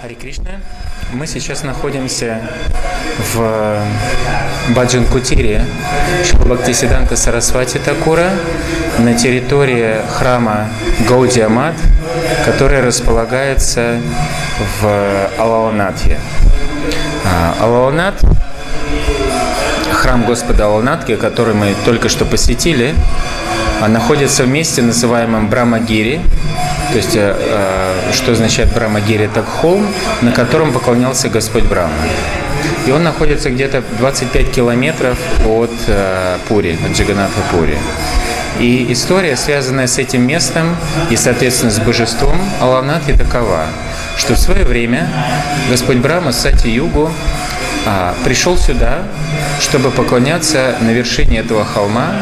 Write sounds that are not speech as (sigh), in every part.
Хари Кришна. Мы сейчас находимся в Баджан Кутире Шилбхактисиданта Сарасвати Такура на территории храма Гаудиамат, который располагается в Алаонатхе. Алаонат храм Господа Аланатки, который мы только что посетили, находится в месте, называемом Брамагири, то есть, э, э, что означает Брамагири? Это холм, на котором поклонялся Господь Брама. И он находится где-то 25 километров от э, Пури, от Джаганатха Пури. И история, связанная с этим местом и, соответственно, с божеством Аланатхи такова, что в свое время Господь Брама Сати-Югу а, пришел сюда, чтобы поклоняться на вершине этого холма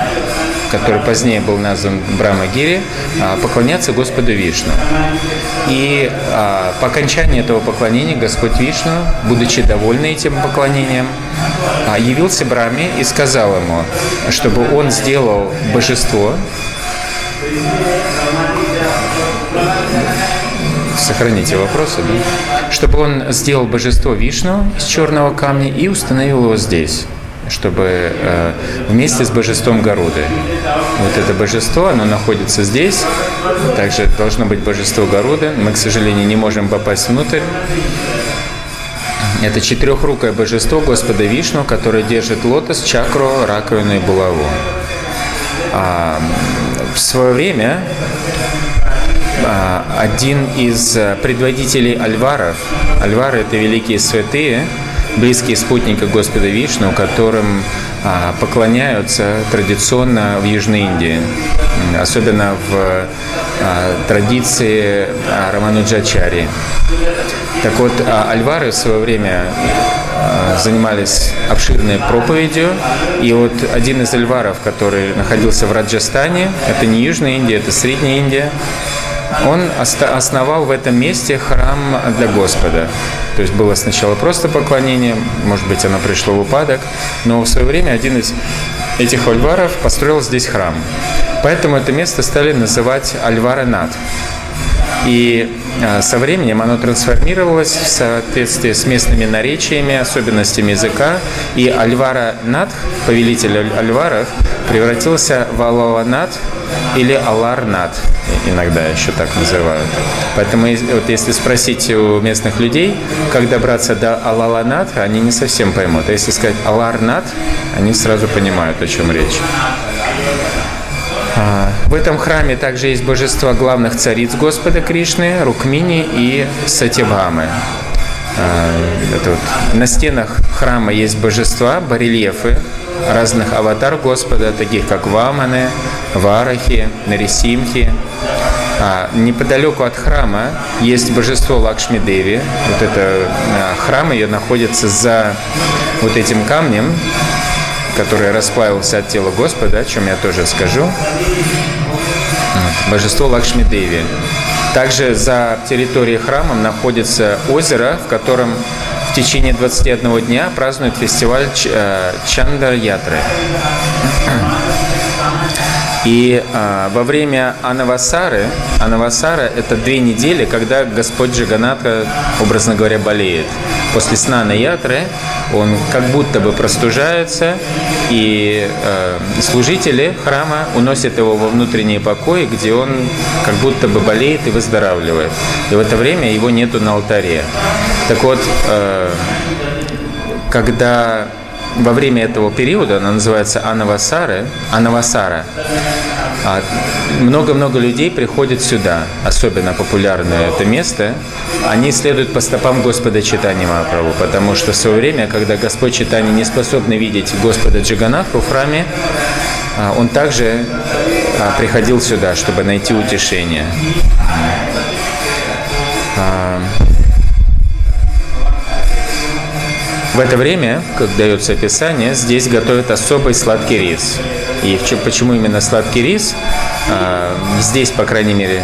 который позднее был назван Брамагири, а, поклоняться Господу Вишну. И а, по окончании этого поклонения Господь Вишну, будучи довольный этим поклонением, а, явился Браме и сказал ему, чтобы он сделал божество, сохраните вопросы, да? чтобы он сделал божество Вишну из черного камня и установил его здесь чтобы э, вместе с божеством Горуды. Вот это божество, оно находится здесь, также должно быть божество Горуды. Мы, к сожалению, не можем попасть внутрь. Это четырехрукое божество Господа Вишну, которое держит лотос, чакру, раковину и булаву. А, в свое время а, один из предводителей альваров, альвары это великие святые, близкие спутники Господа Вишну, которым а, поклоняются традиционно в Южной Индии, особенно в а, традиции а, Рамануджачари. Так вот, альвары в свое время занимались обширной проповедью, и вот один из альваров, который находился в Раджастане, это не Южная Индия, это Средняя Индия, он основал в этом месте храм для Господа. То есть было сначала просто поклонение, может быть, оно пришло в упадок, но в свое время один из этих альваров построил здесь храм. Поэтому это место стали называть Альвара-Над. И а, со временем оно трансформировалось в соответствии с местными наречиями, особенностями языка, и Альвара Надх, повелитель Альваров, превратился в Алаланат или Аларнат, иногда еще так называют. Поэтому вот если спросить у местных людей, как добраться до Алаланат, они не совсем поймут. А если сказать Аларнат, они сразу понимают, о чем речь. А, в этом храме также есть божества главных цариц Господа Кришны, Рукмини и Сативамы. А, это вот. На стенах храма есть божества, барельефы разных аватар Господа, таких как Ваманы, Варахи, Нарисимхи. А, неподалеку от храма есть божество Лакшми Деви. Вот это храм ее находится за вот этим камнем, который расплавился от тела Господа, о чем я тоже скажу. Божество Лакшми Деви. Также за территорией храма находится озеро, в котором в течение 21 дня празднуют фестиваль э, Чандар Ятры. И а, во время Анавасары, Анавасара – это две недели, когда Господь Джаганата, образно говоря, болеет. После сна на ятры он как будто бы простужается, и э, служители храма уносят его во внутренние покои, где он как будто бы болеет и выздоравливает. И в это время его нету на алтаре. Так вот, э, когда во время этого периода, она называется Анавасары, Анавасара, а, много-много людей приходят сюда, особенно популярное это место, они следуют по стопам Господа Читани Махапрабху, потому что в свое время, когда Господь Читани не способны видеть Господа Джиганатху в храме, а, он также а, приходил сюда, чтобы найти утешение. В это время, как дается описание, здесь готовят особый сладкий рис. И почему именно сладкий рис? А, здесь, по крайней мере,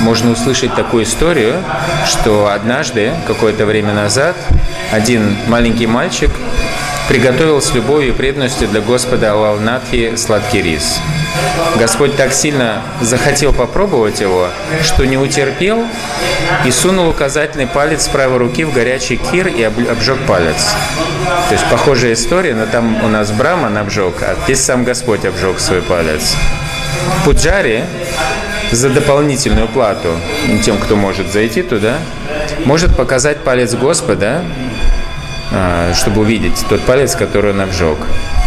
можно услышать такую историю, что однажды, какое-то время назад, один маленький мальчик приготовил с любовью и преданностью для Господа Аллахнатхи сладкий рис. Господь так сильно захотел попробовать его, что не утерпел и сунул указательный палец правой руки в горячий кир и обжег палец. То есть похожая история, но там у нас Браман обжег, а здесь сам Господь обжег свой палец. Пуджари за дополнительную плату тем, кто может зайти туда, может показать палец Господа, чтобы увидеть тот палец, который он обжег.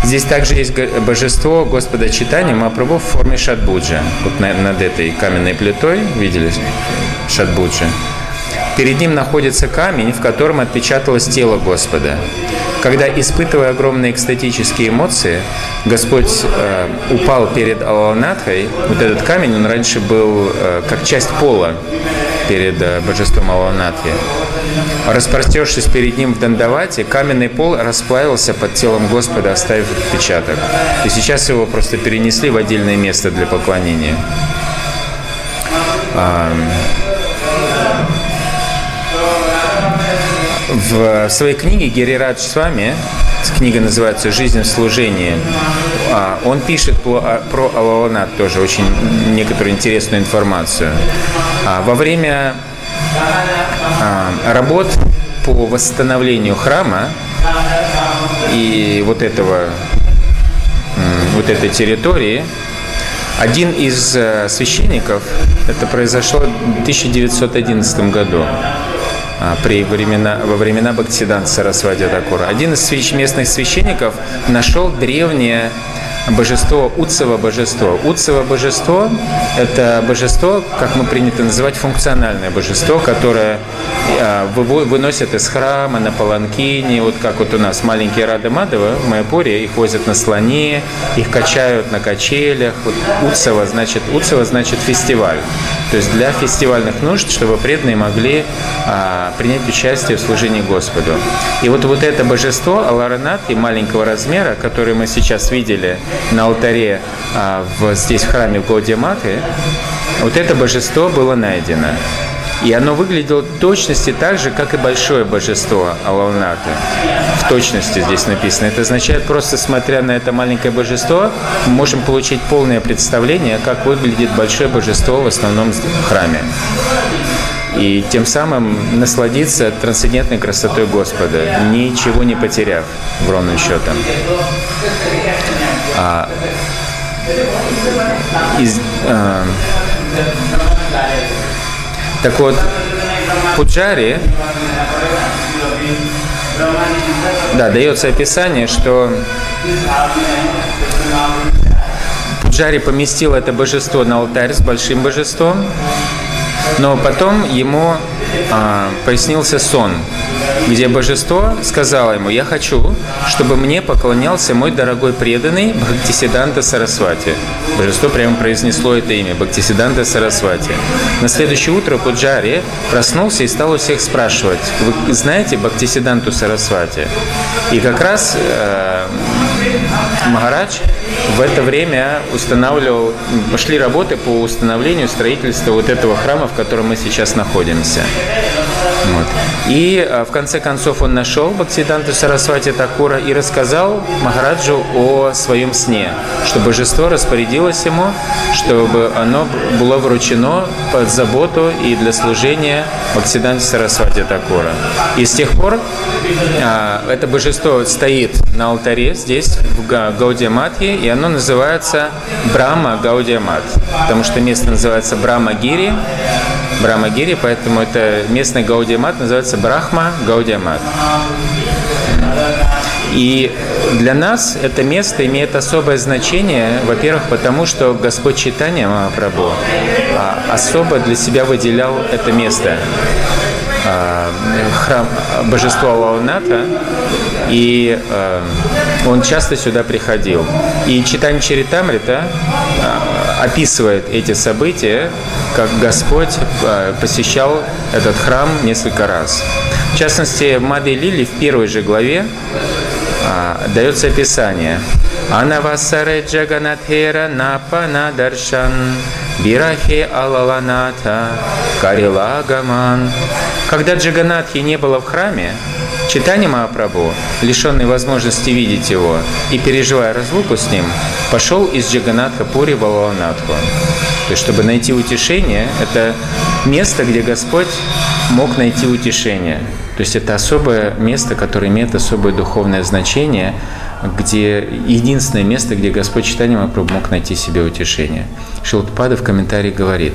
Здесь также есть божество Господа Читания Мапрабху в форме Шатбуджа. Вот над этой каменной плитой, видели Шатбуджа? Перед ним находится камень, в котором отпечаталось тело Господа. Когда, испытывая огромные экстатические эмоции, Господь э, упал перед Аланатхой, вот этот камень, он раньше был э, как часть пола перед э, божеством Аланатхи. Распростершись перед ним в Дандавате, каменный пол расплавился под телом Господа, оставив отпечаток. И сейчас его просто перенесли в отдельное место для поклонения. В своей книге Герирадж с вами, книга называется «Жизнь в служении», а, он пишет про, про Алаланат тоже очень некоторую интересную информацию. А, во время а, работ по восстановлению храма и вот этого вот этой территории один из э, священников, это произошло в 1911 году, а, при времена, во времена Бхактисиданта Сарасвати Такура. Один из местных священников нашел древнее божество, Уцево божество. Уцево божество – это божество, как мы принято называть, функциональное божество, которое а, выносят из храма на паланкине, вот как вот у нас маленькие Рады Мадова в Майапуре, их возят на слоне, их качают на качелях. Вот Уцево значит, Уцево значит фестиваль. То есть для фестивальных нужд, чтобы преданные могли а, принять участие в служении Господу. И вот, вот это божество Аларанат и маленького размера, которое мы сейчас видели на алтаре а, в, здесь в храме в Гаудиаматы, вот это божество было найдено. И оно выглядело в точности так же, как и большое божество Алауната. В точности здесь написано. Это означает, просто смотря на это маленькое божество, мы можем получить полное представление, как выглядит большое божество в основном храме. И тем самым насладиться трансцендентной красотой Господа, ничего не потеряв, в ровным счетом. А, из, а, так вот, Пуджари, да, дается описание, что Пуджари поместил это божество на алтарь с большим божеством, но потом ему а, приснился сон, где божество сказало ему, я хочу, чтобы мне поклонялся мой дорогой преданный Бхактисиданта Сарасвати. Божество прямо произнесло это имя, Бхактисиданта Сарасвати. На следующее утро Пуджари проснулся и стал у всех спрашивать, вы знаете Бхактисиданту Сарасвати? И как раз э, Махарадж в это время устанавливал, пошли работы по установлению строительства вот этого храма, в котором мы сейчас находимся. Вот. И а, в конце концов он нашел Бхактиданту Сарасвати Такура и рассказал Махараджу о своем сне, что божество распорядилось ему, чтобы оно было вручено под заботу и для служения Бхактиданту Сарасвати Такура. И с тех пор а, это божество стоит на алтаре здесь, в Гаудиаматхе, и оно называется Брама Гаудиамат, потому что место называется Брама Гири, Брамагири, поэтому это местный Гаудиамат называется Брахма Гаудиамат. И для нас это место имеет особое значение, во-первых, потому что Господь Читания Махапрабху а, особо для себя выделял это место а, храм божества Лауната, и э, он часто сюда приходил. И читание Чаритамрита описывает эти события, как Господь э, посещал этот храм несколько раз. В частности, Маде Лили в первой же главе э, дается описание. Анавасаре Джаганатхера Напана Даршан Бирахе Алаланата Карилагаман. Когда Джаганатхи не было в храме, Читание Махапрабху, лишенный возможности видеть его и переживая разлуку с ним, пошел из Джаганатха Пури в Алаланатху. То есть, чтобы найти утешение, это место, где Господь мог найти утешение. То есть, это особое место, которое имеет особое духовное значение, где единственное место, где Господь читанием мог найти себе утешение. Шилпада в комментарии говорит,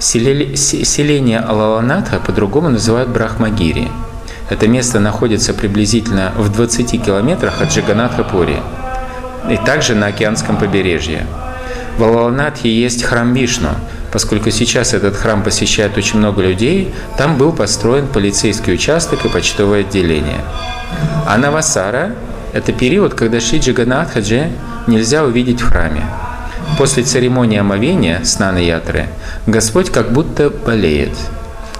селение Алаланатха по-другому называют Брахмагири. Это место находится приблизительно в 20 километрах от Джаганатха-Пури и также на океанском побережье. В Алаланатхе есть храм Вишну, поскольку сейчас этот храм посещает очень много людей, там был построен полицейский участок и почтовое отделение. А Навасара – это период, когда Шри Джаганатхаджи нельзя увидеть в храме. После церемонии омовения, снаны ятры, Господь как будто болеет.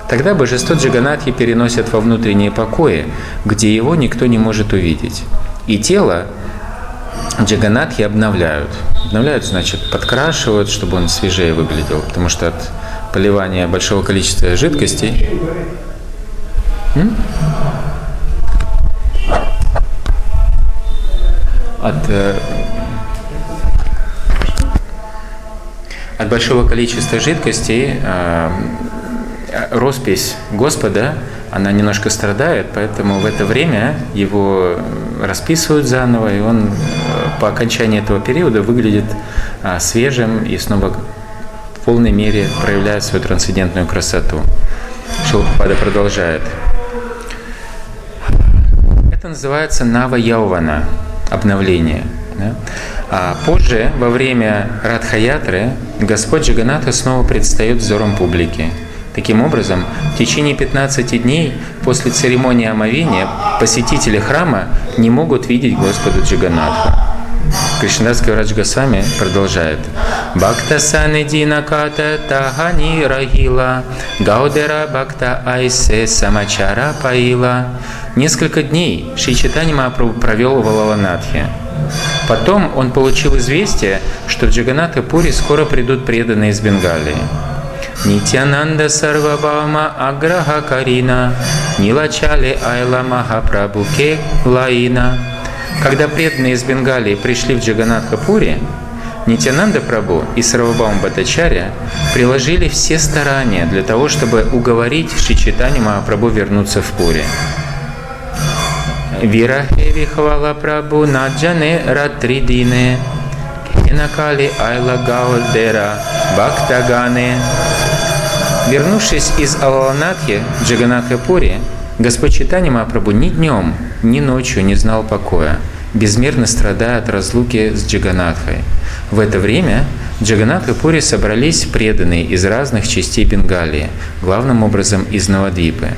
Тогда божество Джаганатхи переносят во внутренние покои, где его никто не может увидеть. И тело Джаганатхи обновляют. Обновляют, значит, подкрашивают, чтобы он свежее выглядел, потому что от поливания большого количества жидкостей... М? От, от большого количества жидкостей э, роспись Господа она немножко страдает, поэтому в это время его расписывают заново, и он э, по окончании этого периода выглядит а, свежим и снова в полной мере проявляет свою трансцендентную красоту. Шилпада продолжает. Это называется Нава Яувана, обновление. Да? А позже, во время Радхаятры, Господь Джаганата снова предстает взором публики. Таким образом, в течение 15 дней после церемонии омовения посетители храма не могут видеть Господа Джиганатху. Кришнадский Врач Госвами продолжает. Бхакта санидина ката тахани рахила, гаудера бхакта айсе самачара паила. Несколько дней Шри Читани провел в Алаланатхе. Потом он получил известие, что в Джаганата Пури скоро придут преданные из Бенгалии. Нитянанда Сарвабама Аграха Карина, Нилачали Айла Махапрабхуке Лаина. Когда преданные из Бенгалии пришли в Джаганатхапури, Нитянанда Прабу и Сарвабам Батачаря приложили все старания для того, чтобы уговорить Шичитани Махапрабху вернуться в Пури. Вирахеви хвала Прабу наджане ратридине, Кинакали Айла Гаудера Бхактагане Вернувшись из Алаланатхи Джаганатхапури, Господь Читани Махапрабху ни днем, ни ночью не знал покоя, безмерно страдая от разлуки с Джаганатхой. В это время в Джаганатхапуре собрались преданные из разных частей Бенгалии, главным образом из Навадвипы.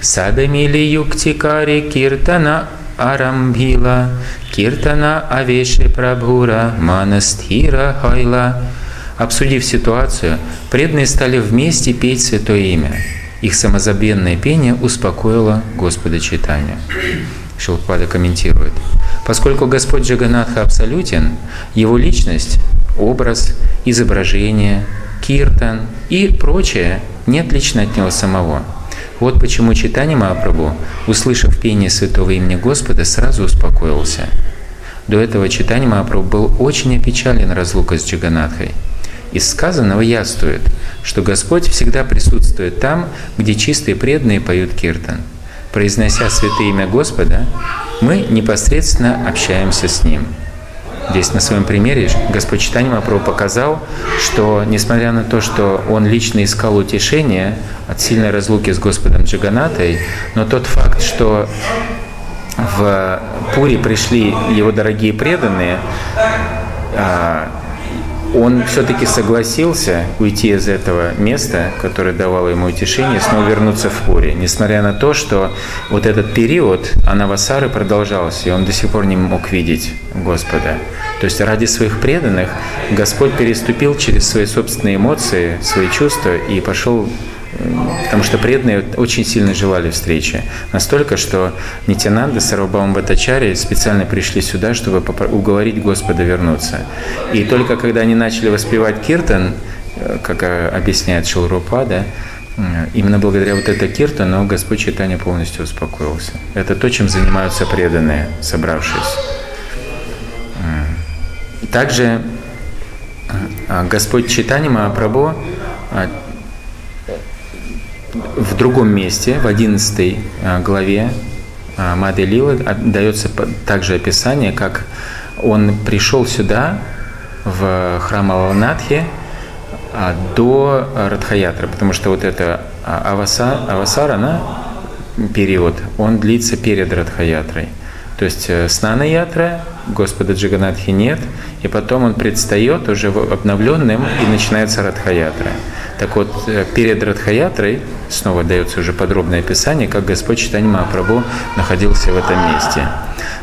Садамили юктикари киртана арамбхила, киртана авеши прабхура, манастира хайла – Обсудив ситуацию, преданные стали вместе петь Святое Имя. Их самозабвенное пение успокоило Господа Читания. Шилпада комментирует. Поскольку Господь Джаганатха абсолютен, Его личность, образ, изображение, киртан и прочее не отлично от Него самого. Вот почему Читани Махапрабху, услышав пение Святого имени Господа, сразу успокоился. До этого Читани Махапрабху был очень опечален разлукой с Джаганатхой – из сказанного яствует, что Господь всегда присутствует там, где чистые преданные поют киртан. Произнося святое имя Господа, мы непосредственно общаемся с Ним. Здесь на своем примере Господь Читание Мапрабху показал, что несмотря на то, что он лично искал утешение от сильной разлуки с Господом Джаганатой, но тот факт, что в Пури пришли его дорогие преданные, а, он все-таки согласился уйти из этого места, которое давало ему утешение, снова вернуться в Пури, несмотря на то, что вот этот период Анавасары продолжался, и он до сих пор не мог видеть Господа. То есть ради своих преданных Господь переступил через свои собственные эмоции, свои чувства и пошел потому что преданные очень сильно желали встречи. Настолько, что Нитянанда, Сарвабаум Батачари специально пришли сюда, чтобы уговорить Господа вернуться. И только когда они начали воспевать киртан, э, как э, объясняет Шилрупада, именно благодаря вот этой киртану Господь Читания полностью успокоился. Это то, чем занимаются преданные, собравшись. Также а, Господь Читани Махапрабху а, другом месте, в 11 а, главе Мады Лилы дается также описание, как он пришел сюда, в храм Аланатхи, до Радхаятры, потому что вот это Аваса, Авасарана период, он длится перед Радхаятрой. То есть э, снана ятра, Господа Джаганатхи нет, и потом он предстает уже обновленным, и начинается Радхаятра. Так вот, э, перед Радхаятрой снова дается уже подробное описание, как Господь Читани Махапрабху находился в этом месте.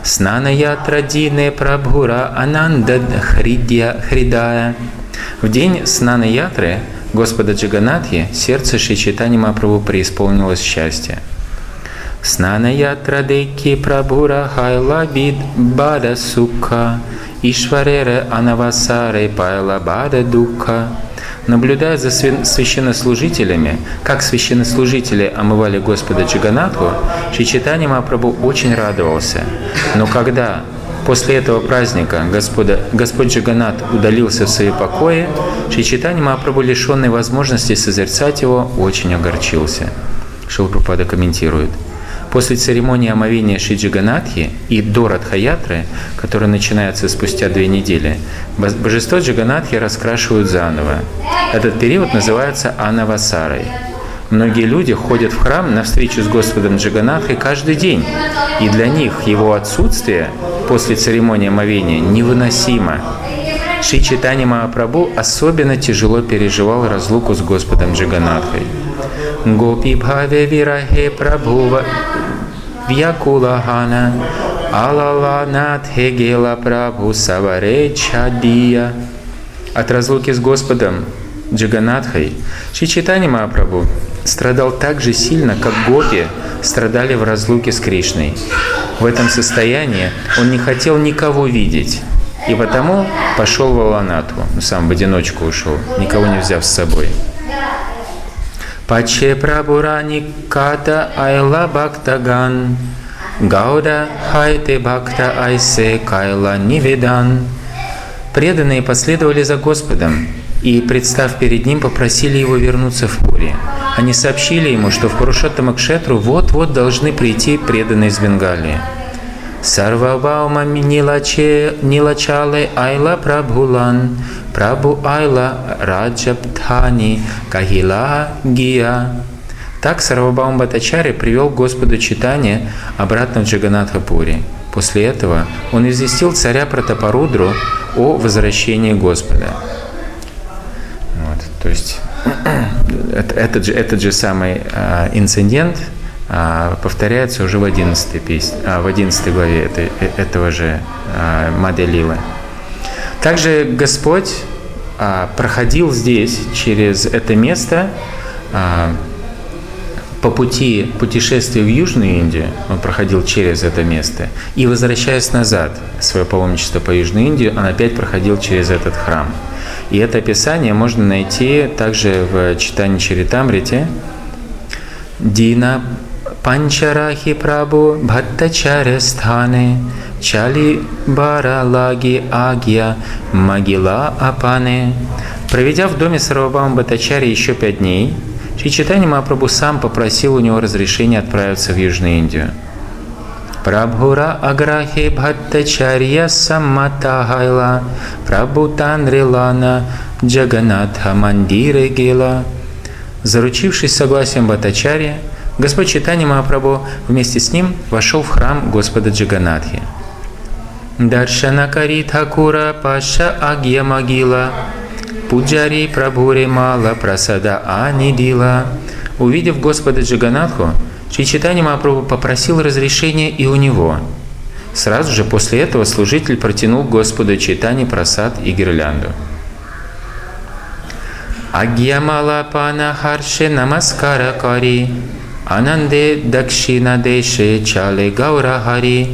Снана ятра дине прабхура ананда хридая. В день снана ятры Господа Джаганатхи сердце Шри Читани Махапрабху преисполнилось счастья. Снанаятрадеки Прабура Хайла Бид Бада Сука Ишварера Анавасаре Пайла Бада Дука Наблюдая за священнослужителями, как священнослужители омывали Господа Джаганатху, Шичитани Мапрабху очень радовался. Но когда после этого праздника Господа, Господь Джаганат удалился в свои покои, Шичитани Мапрабху, лишенный возможности созерцать его, очень огорчился. Шилпрапада комментирует – После церемонии омовения Шиджиганатхи и до Радхаятры, которая начинается спустя две недели, божество Джиганатхи раскрашивают заново. Этот период называется Анавасарой. Многие люди ходят в храм на встречу с Господом Джиганатхой каждый день, и для них его отсутствие после церемонии омовения невыносимо. Шри Читани Махапрабху особенно тяжело переживал разлуку с Господом Джиганатхой. Гопи Бхаве Вирахе Прабхува Вьякулахана Алала Надхегела Прабху Саваре Чадия. От разлуки с Господом Джаганатхой Шичитани Махапрабху страдал так же сильно, как гопи страдали в разлуке с Кришной. В этом состоянии он не хотел никого видеть, и потому пошел в Аланату, сам в одиночку ушел, никого не взяв с собой. Паче Прабурани Ката Айла Бхактаган Гауда Хайте Бхакта Айсе Кайла Нивидан Преданные последовали за Господом и, представ перед Ним, попросили Его вернуться в Пури. Они сообщили Ему, что в Пурушоттамакшетру вот-вот должны прийти преданные из Бенгалии. Сарвабаумами Нилачале Айла Прабхулан Прабу Айла Раджабдхани Кахила Гия. Так Сарвабаум Батачари привел Господу читание обратно в Джаганатхапури. После этого он известил царя Пратапарудру о возвращении Господа. Вот, то есть (clears throat) этот же, этот же самый э, инцидент повторяется уже в 11, песне, э, в 11 главе этой, э, этого же э, Маделилы. Также Господь а, проходил здесь, через это место, а, по пути путешествия в Южную Индию, он проходил через это место, и возвращаясь назад, свое паломничество по Южной Индии, он опять проходил через этот храм. И это описание можно найти также в читании Чаритамрите. Дина Панчарахи Прабу Бхаттачаря Стхане Чали Баралаги Агья Магила Апане. Проведя в доме Сарвабама Батачари еще пять дней, Чичитани Мапрабу сам попросил у него разрешения отправиться в Южную Индию. Прабхура Аграхи Бхаттачарья Самматахайла Прабхутан Рилана Джаганатха Мандире Гила. Заручившись согласием Бхаттачарья, Господь Читани Махапрабху вместе с ним вошел в храм Господа Джаганатхи. Даршанакари Thakura Паша Агья Магила Пуджари Прабхуре Мала Прасада Анидила. Увидев Господа Джаганатху, Чичитани Махапрабху попросил разрешения и у него. Сразу же после этого служитель протянул Господу Читани просад и гирлянду. Агьямала Пана Харше Намаскара Кари Ананде Дакшина Деше Чале Гаура Хари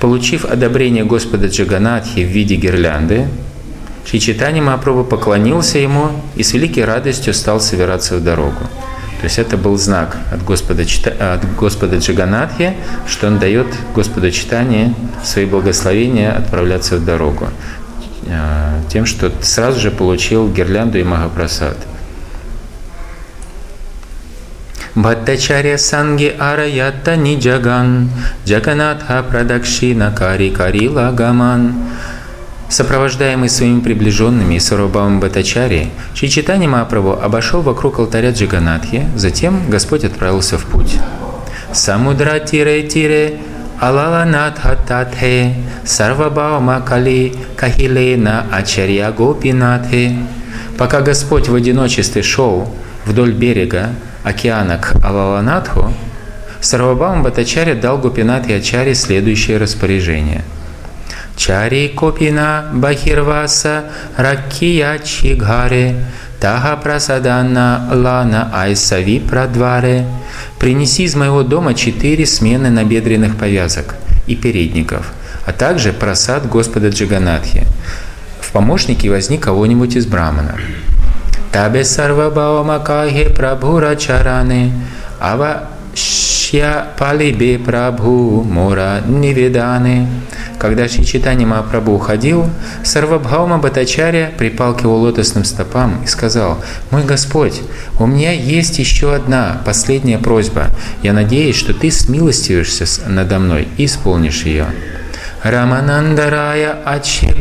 Получив одобрение Господа Джаганатхи в виде гирлянды, Шичитани Мапрабху поклонился ему и с великой радостью стал собираться в дорогу. То есть это был знак от Господа, от Господа Джаганатхи, что он дает Господу Читани свои благословения отправляться в дорогу. э, тем, что сразу же получил гирлянду и Махапрасад. Бхаттачарья санги араятта ниджаган, джаганатха прадакшина кари карила гаман. Сопровождаемый своими приближенными и Сарабхавом Бхаттачари, Чичитани Мапрабху обошел вокруг алтаря Джаганатхи, затем Господь отправился в путь. Самудра тире тире Алаланат хататхе Сарвабаума кали кахилена ачарья гопинатхе. Пока Господь в одиночестве шел вдоль берега океана к Сарвабаум Батачари дал Гопинат и Ачаре следующее распоряжение. Чари Копина Бахирваса Ракия Чигаре Таха Прасаданна Лана Айсави Прадваре Принеси из моего дома четыре смены набедренных повязок и передников, а также просад Господа Джаганатхи. В помощнике возьми кого-нибудь из брамана. Табе сарвабаома кахе прабхура чаране, ава шья палибе прабху мора невиданы. Когда Шичитани Махапрабху уходил, Сарвабхаума Батачаря припал к его лотосным стопам и сказал, «Мой Господь, у меня есть еще одна последняя просьба. Я надеюсь, что ты смилостивишься надо мной и исполнишь ее». Раманандарая Ачи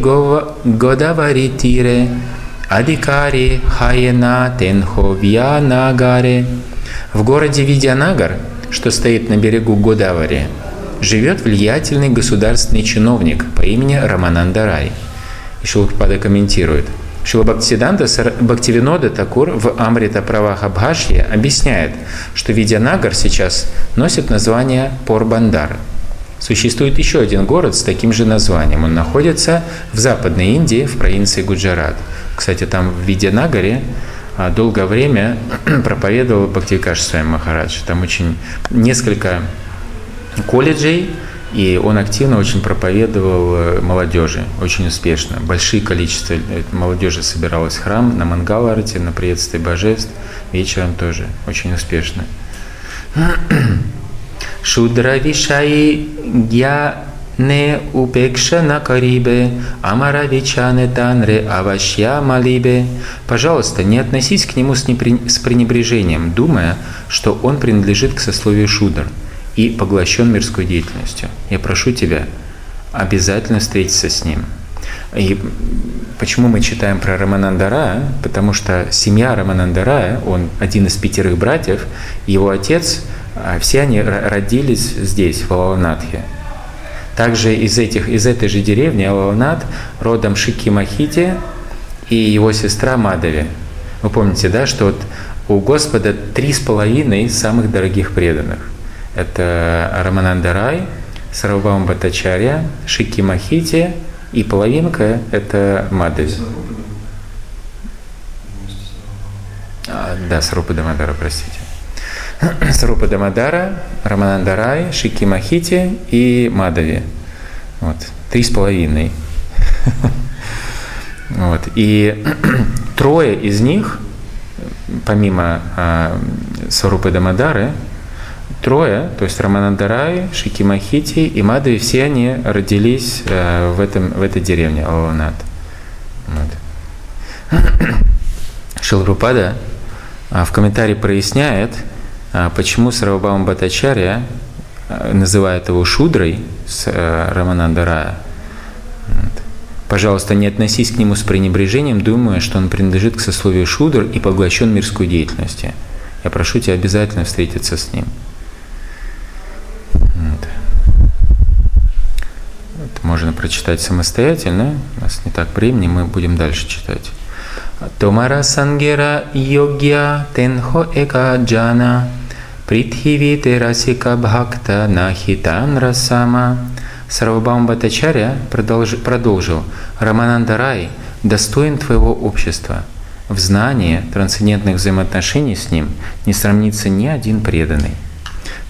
Годавари Тире Адикари Хайена Тенхо Вьянагаре В городе Видянагар, что стоит на берегу Годавари, живет влиятельный государственный чиновник по имени Рамананда Рай. И Шилупада комментирует. Шилабхактисиданта Бхактивинода Такур в Амрита Праваха Бхашье объясняет, что Видянагар сейчас носит название Порбандар. Существует еще один город с таким же названием. Он находится в Западной Индии, в провинции Гуджарат. Кстати, там в Видянагаре а, долгое время (clears throat) проповедовал Бхактивикаш Свами Махарадж. Там очень несколько колледжей, и он активно очень проповедовал э, молодежи, очень успешно. Большие количество э, молодежи собиралось в храм на Мангаларте, на приветствие божеств, вечером тоже очень успешно. (clears throat) Шудра Вишаи Гья не упекша на карибе, амара вичане танре авашья малибе. Пожалуйста, не относись к нему с, непри... с пренебрежением, думая, что он принадлежит к сословию шудр – и поглощен мирской деятельностью. Я прошу тебя обязательно встретиться с ним. И почему мы читаем про Раманандара? Потому что семья Раманандара, он один из пятерых братьев, его отец, а, все они родились здесь, в Алаванатхе. Также из, этих, из этой же деревни Алаванат родом Шики Махити и его сестра Мадави. Вы помните, да, что вот у Господа три с половиной самых дорогих преданных. Это Рамананда Рай, Сарвабам Батачарья, Шики Махити и половинка – это Мадхави. А, да, Сарупа Дамадара, простите. Сарупа Дамадара, Рамананда Рай, Шики Махити и Мадави. Вот, три с половиной. (laughs) Вот. И (clears throat) трое из них, помимо а, Сарупы Дамадары, трое, то есть Раманандарай, Шикимахити и Мадхави, все они родились э, в, этом, в этой деревне Алаванат. Вот. (clears throat) Шилрупада в комментарии проясняет, а, почему Сарвабам Батачарья э, называет его Шудрой с э, Раманандарая. Вот. Пожалуйста, не относись к нему с пренебрежением, думая, что он принадлежит к сословию Шудр и поглощен мирской деятельностью. Я прошу тебя обязательно встретиться с ним. можно прочитать самостоятельно. У нас не так времени, мы будем дальше читать. Томара сангера йогья тенхо эка джана притхиви терасика бхакта нахитан расама. Сарвабам Батачаря продолжил, продолжил Рамананда Рай достоин твоего общества. В знании трансцендентных взаимоотношений с ним не сравнится ни один преданный.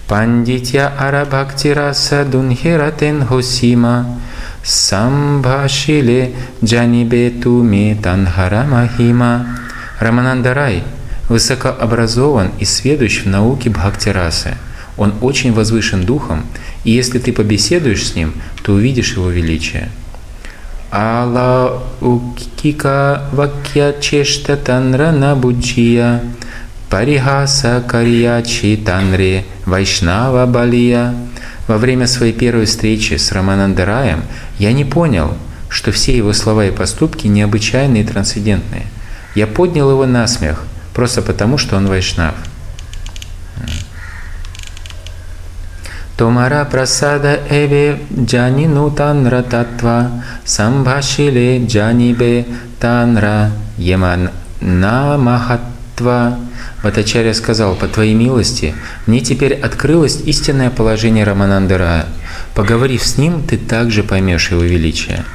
Пандитья Арабхактираса Дунхиратен Хосима Самбхашиле Джанибету Ме Танхара Махима Раманандарай высокообразован и сведущ в науке Бхактирасы. Он очень возвышен духом, и если ты побеседуешь с ним, то увидишь его величие. Ала укика вакья чешта танра набуджия Парихаса карьячи танре вайшнава балия. Во время своей первой встречи с Раманандараем я не понял, что все его слова и поступки необычайные и трансцендентные. Я поднял его на смех, просто потому, что он вайшнав. Томара прасада эве джанину танра татва самбхашиле джанибе танра еман намахатва. Ватачарья сказал, «По Твоей милости мне теперь открылось истинное положение Раманандара. Поговорив с ним, ты также поймешь его величие».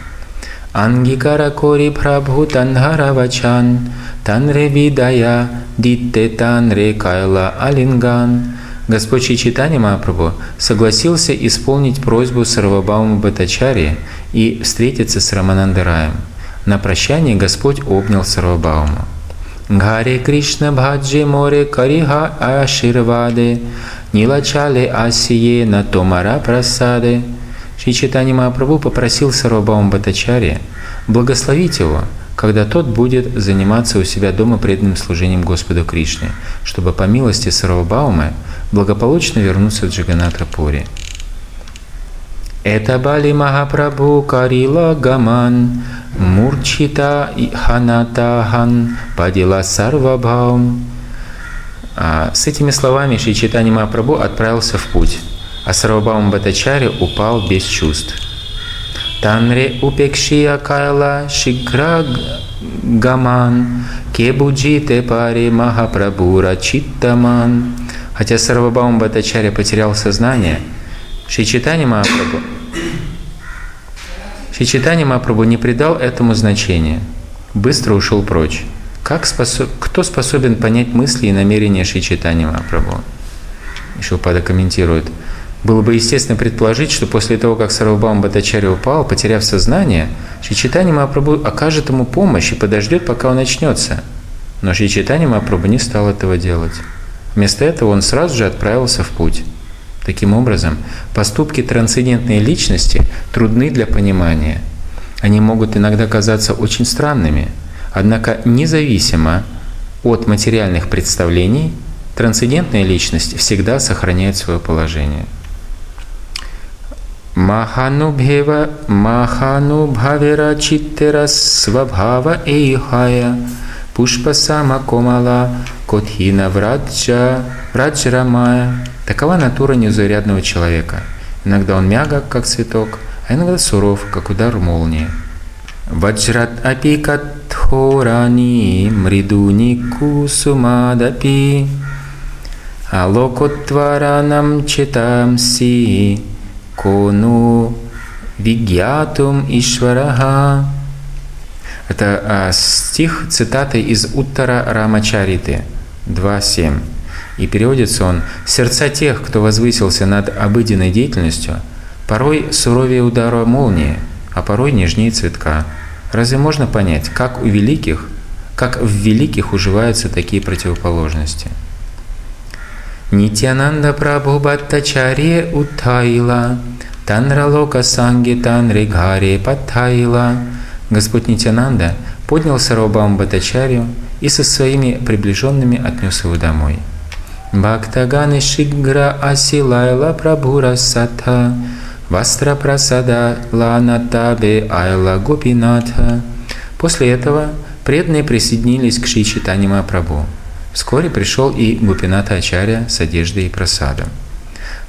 Ангикара кори прабху танхара вачан, танре видая, дитте танре кайла алинган. Господь Чичитани Махапрабху согласился исполнить просьбу Сарвабаума Батачари и встретиться с Раманандараем. На прощание Господь обнял Сарвабаума. Гаре Кришна Бхаджи Море Кариха Аширваде Нилачале Асие на Томара Прасаде. Шри Читани Махапрабху попросил Сарвабаума Батачари благословить его – когда тот будет заниматься у себя дома преданным служением Господу Кришне, чтобы по милости Сарвабаумы благополучно вернуться в Джаганатхапури. Это Бали Махапрабху Карила Гаман Мурчита Ханатахан Падила Сарвабаум. А с этими словами Шри Читани Махапрабху отправился в путь, а Сарвабаум Батачари упал без чувств. Танре упекшия кайла шигра гаман, кебуджите пари махапрабура читтаман. Хотя Сарвабаум Батачаря потерял сознание, Шичитани Махапрабху Шичитани Махапрабху не придал этому значения, быстро ушел прочь. Как способ... Кто способен понять мысли и намерения Шичитани Махапрабху? Шилпада комментирует – было бы естественно предположить, что после того, как Сарвабам Батачари упал, потеряв сознание, Шичитани Махапрабху окажет ему помощь и подождет, пока он очнется. Но Шичитани Махапрабху не стал этого делать. Вместо этого он сразу же отправился в путь. Таким образом, поступки трансцендентной личности трудны для понимания. Они могут иногда казаться очень странными, однако независимо от материальных представлений, трансцендентная личность всегда сохраняет свое положение. Маханубхева Маханубхавера Читтера Свабхава Эйхая Пушпасама Комала Котхина Враджа Враджрамая. Такова натура незарядного человека. Иногда он мягок, как цветок, а иногда суров, как удар молнии. Ваджрат апикатхорани мридуни кусумадапи алокотваранам читамси кону вигьятум ишвараха. Это а, стих цитаты из Уттара Рамачариты 2.7. И переводится он «Сердца тех, кто возвысился над обыденной деятельностью, порой суровее удара молнии, а порой нежнее цветка. Разве можно понять, как у великих, как в великих уживаются такие противоположности?» Нитянанда Прабху Бхаттачарье Уттайла, Танралока Санги Танригхаре Паттайла. Господь Нитянанда поднял Сарвабам Бхаттачарью и со своими приближенными отнес его домой. Бхактаганы Шигра Асилайла Прабхура Сатха Вастра Прасада Ланатабе Айла Гопинатха. После этого преданные присоединились к Шри Читани Прабху. Вскоре пришел и Гупината Ачарья с одеждой и просадом.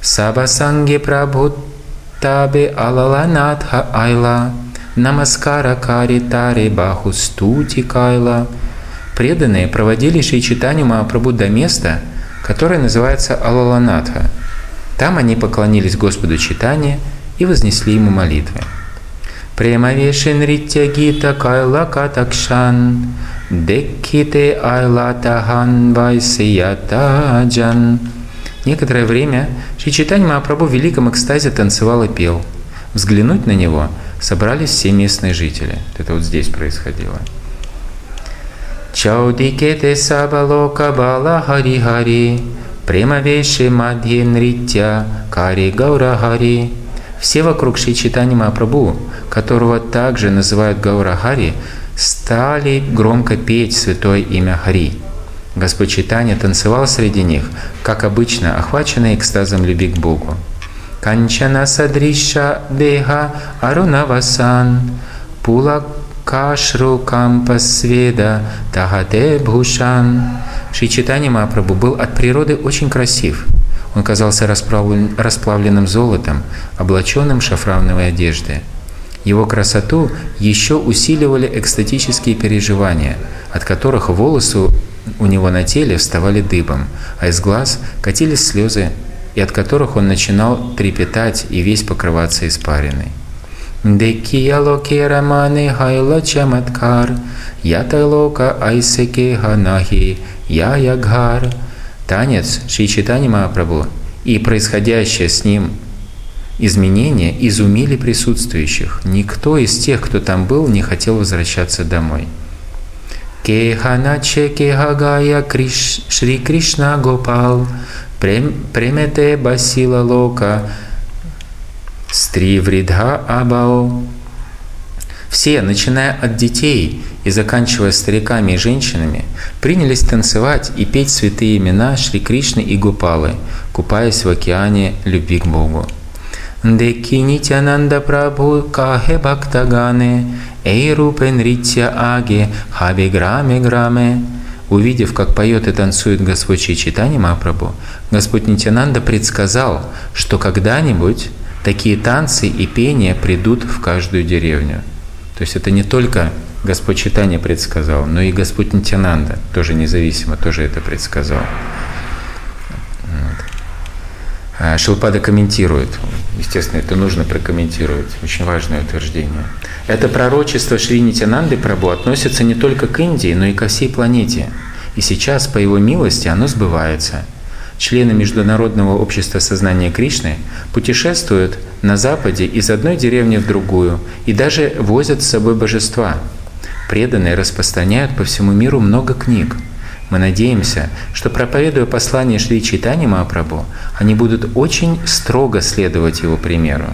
Сабасанги Прабхутабе Алаланатха Айла Намаскара Кари Тари Баху Стути Кайла Преданные проводили Шейчитанию Махапрабху до места, которое называется Алаланатха. Там они поклонились Господу Читания и вознесли ему молитвы. Премавешин Ритя Гита Кайла Катакшан Декките айлатахан вайсиятаджан. Некоторое время Шичитань Махапрабху в великом экстазе танцевал и пел. Взглянуть на него собрались все местные жители. Это вот здесь происходило. Чаудикете сабалока бала хари хари, премавеши мадхи нритя кари гаура хари. Все вокруг Шри Читани Махапрабху, которого также называют Гаура Хари, стали громко петь святое имя Хари. Господь Читания танцевал среди них, как обычно, охваченный экстазом любви к Богу. Канчана садриша деха арунавасан пула кашру кампасведа тахате бхушан. Шри Читани Махапрабху был от природы очень красив. Он казался расплавленным золотом, облаченным шафрановой одежды. Его красоту еще усиливали экстатические переживания, от которых волосы у него на теле вставали дыбом, а из глаз катились слезы, и от которых он начинал трепетать и весь покрываться испариной. Декия локе рамане хайла чаматкар, ята лока айсеке ханахи, я ягхар. Танец Шри Читани Махапрабху и происходящее с ним изменения изумили присутствующих. Никто из тех, кто там был, не хотел возвращаться домой. Кеханаче кехагая Криш, Шри Кришна Гопал, Премете Басила Лока, Стривридха Абао. Все, начиная от детей и заканчивая стариками и женщинами, принялись танцевать и петь святые имена Шри Кришны и Гопалы, купаясь в океане любви к Богу. Деки Нитянанда Прабху Кахе Бхактагане, Эй Рупе Нритья Аге, Хаби Граме Граме. Увидев, как поет и танцует Господь Чайтани Мапрабху, Господь Нитянанда предсказал, что когда-нибудь такие танцы и пения придут в каждую деревню. То есть это не только Господь Читания предсказал, но и Господь Нитянанда тоже независимо, тоже это предсказал. А, Шилпада комментирует, естественно, это нужно прокомментировать, очень важное утверждение. Это пророчество Шри Нитянанды Прабу относится не только к Индии, но и ко всей планете. И сейчас, по его милости, оно сбывается. Члены Международного общества сознания Кришны путешествуют на Западе из одной деревни в другую и даже возят с собой божества. Преданные распространяют по всему миру много книг – мы надеемся, что проповедуя послание Шри Чайтани Махапрабху, они будут очень строго следовать его примеру.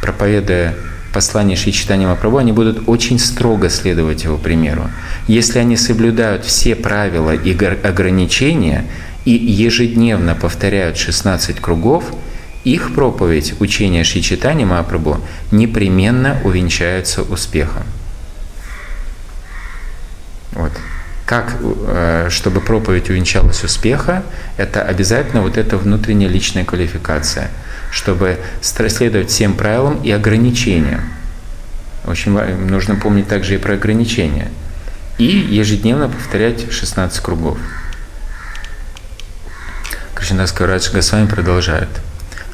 Проповедуя послание Шри Чайтани Махапрабху, они будут очень строго следовать его примеру. Если они соблюдают все правила и ограничения и ежедневно повторяют 16 кругов, их проповедь учения Шри Чайтани Махапрабху непременно увенчается успехом. Вот. Как, э, чтобы проповедь увенчалась успеха, это обязательно вот эта внутренняя личная квалификация, чтобы следовать всем правилам и ограничениям. Очень нужно помнить также и про ограничения. И ежедневно повторять 16 кругов. Кришнадас Каврадж Госвами продолжает.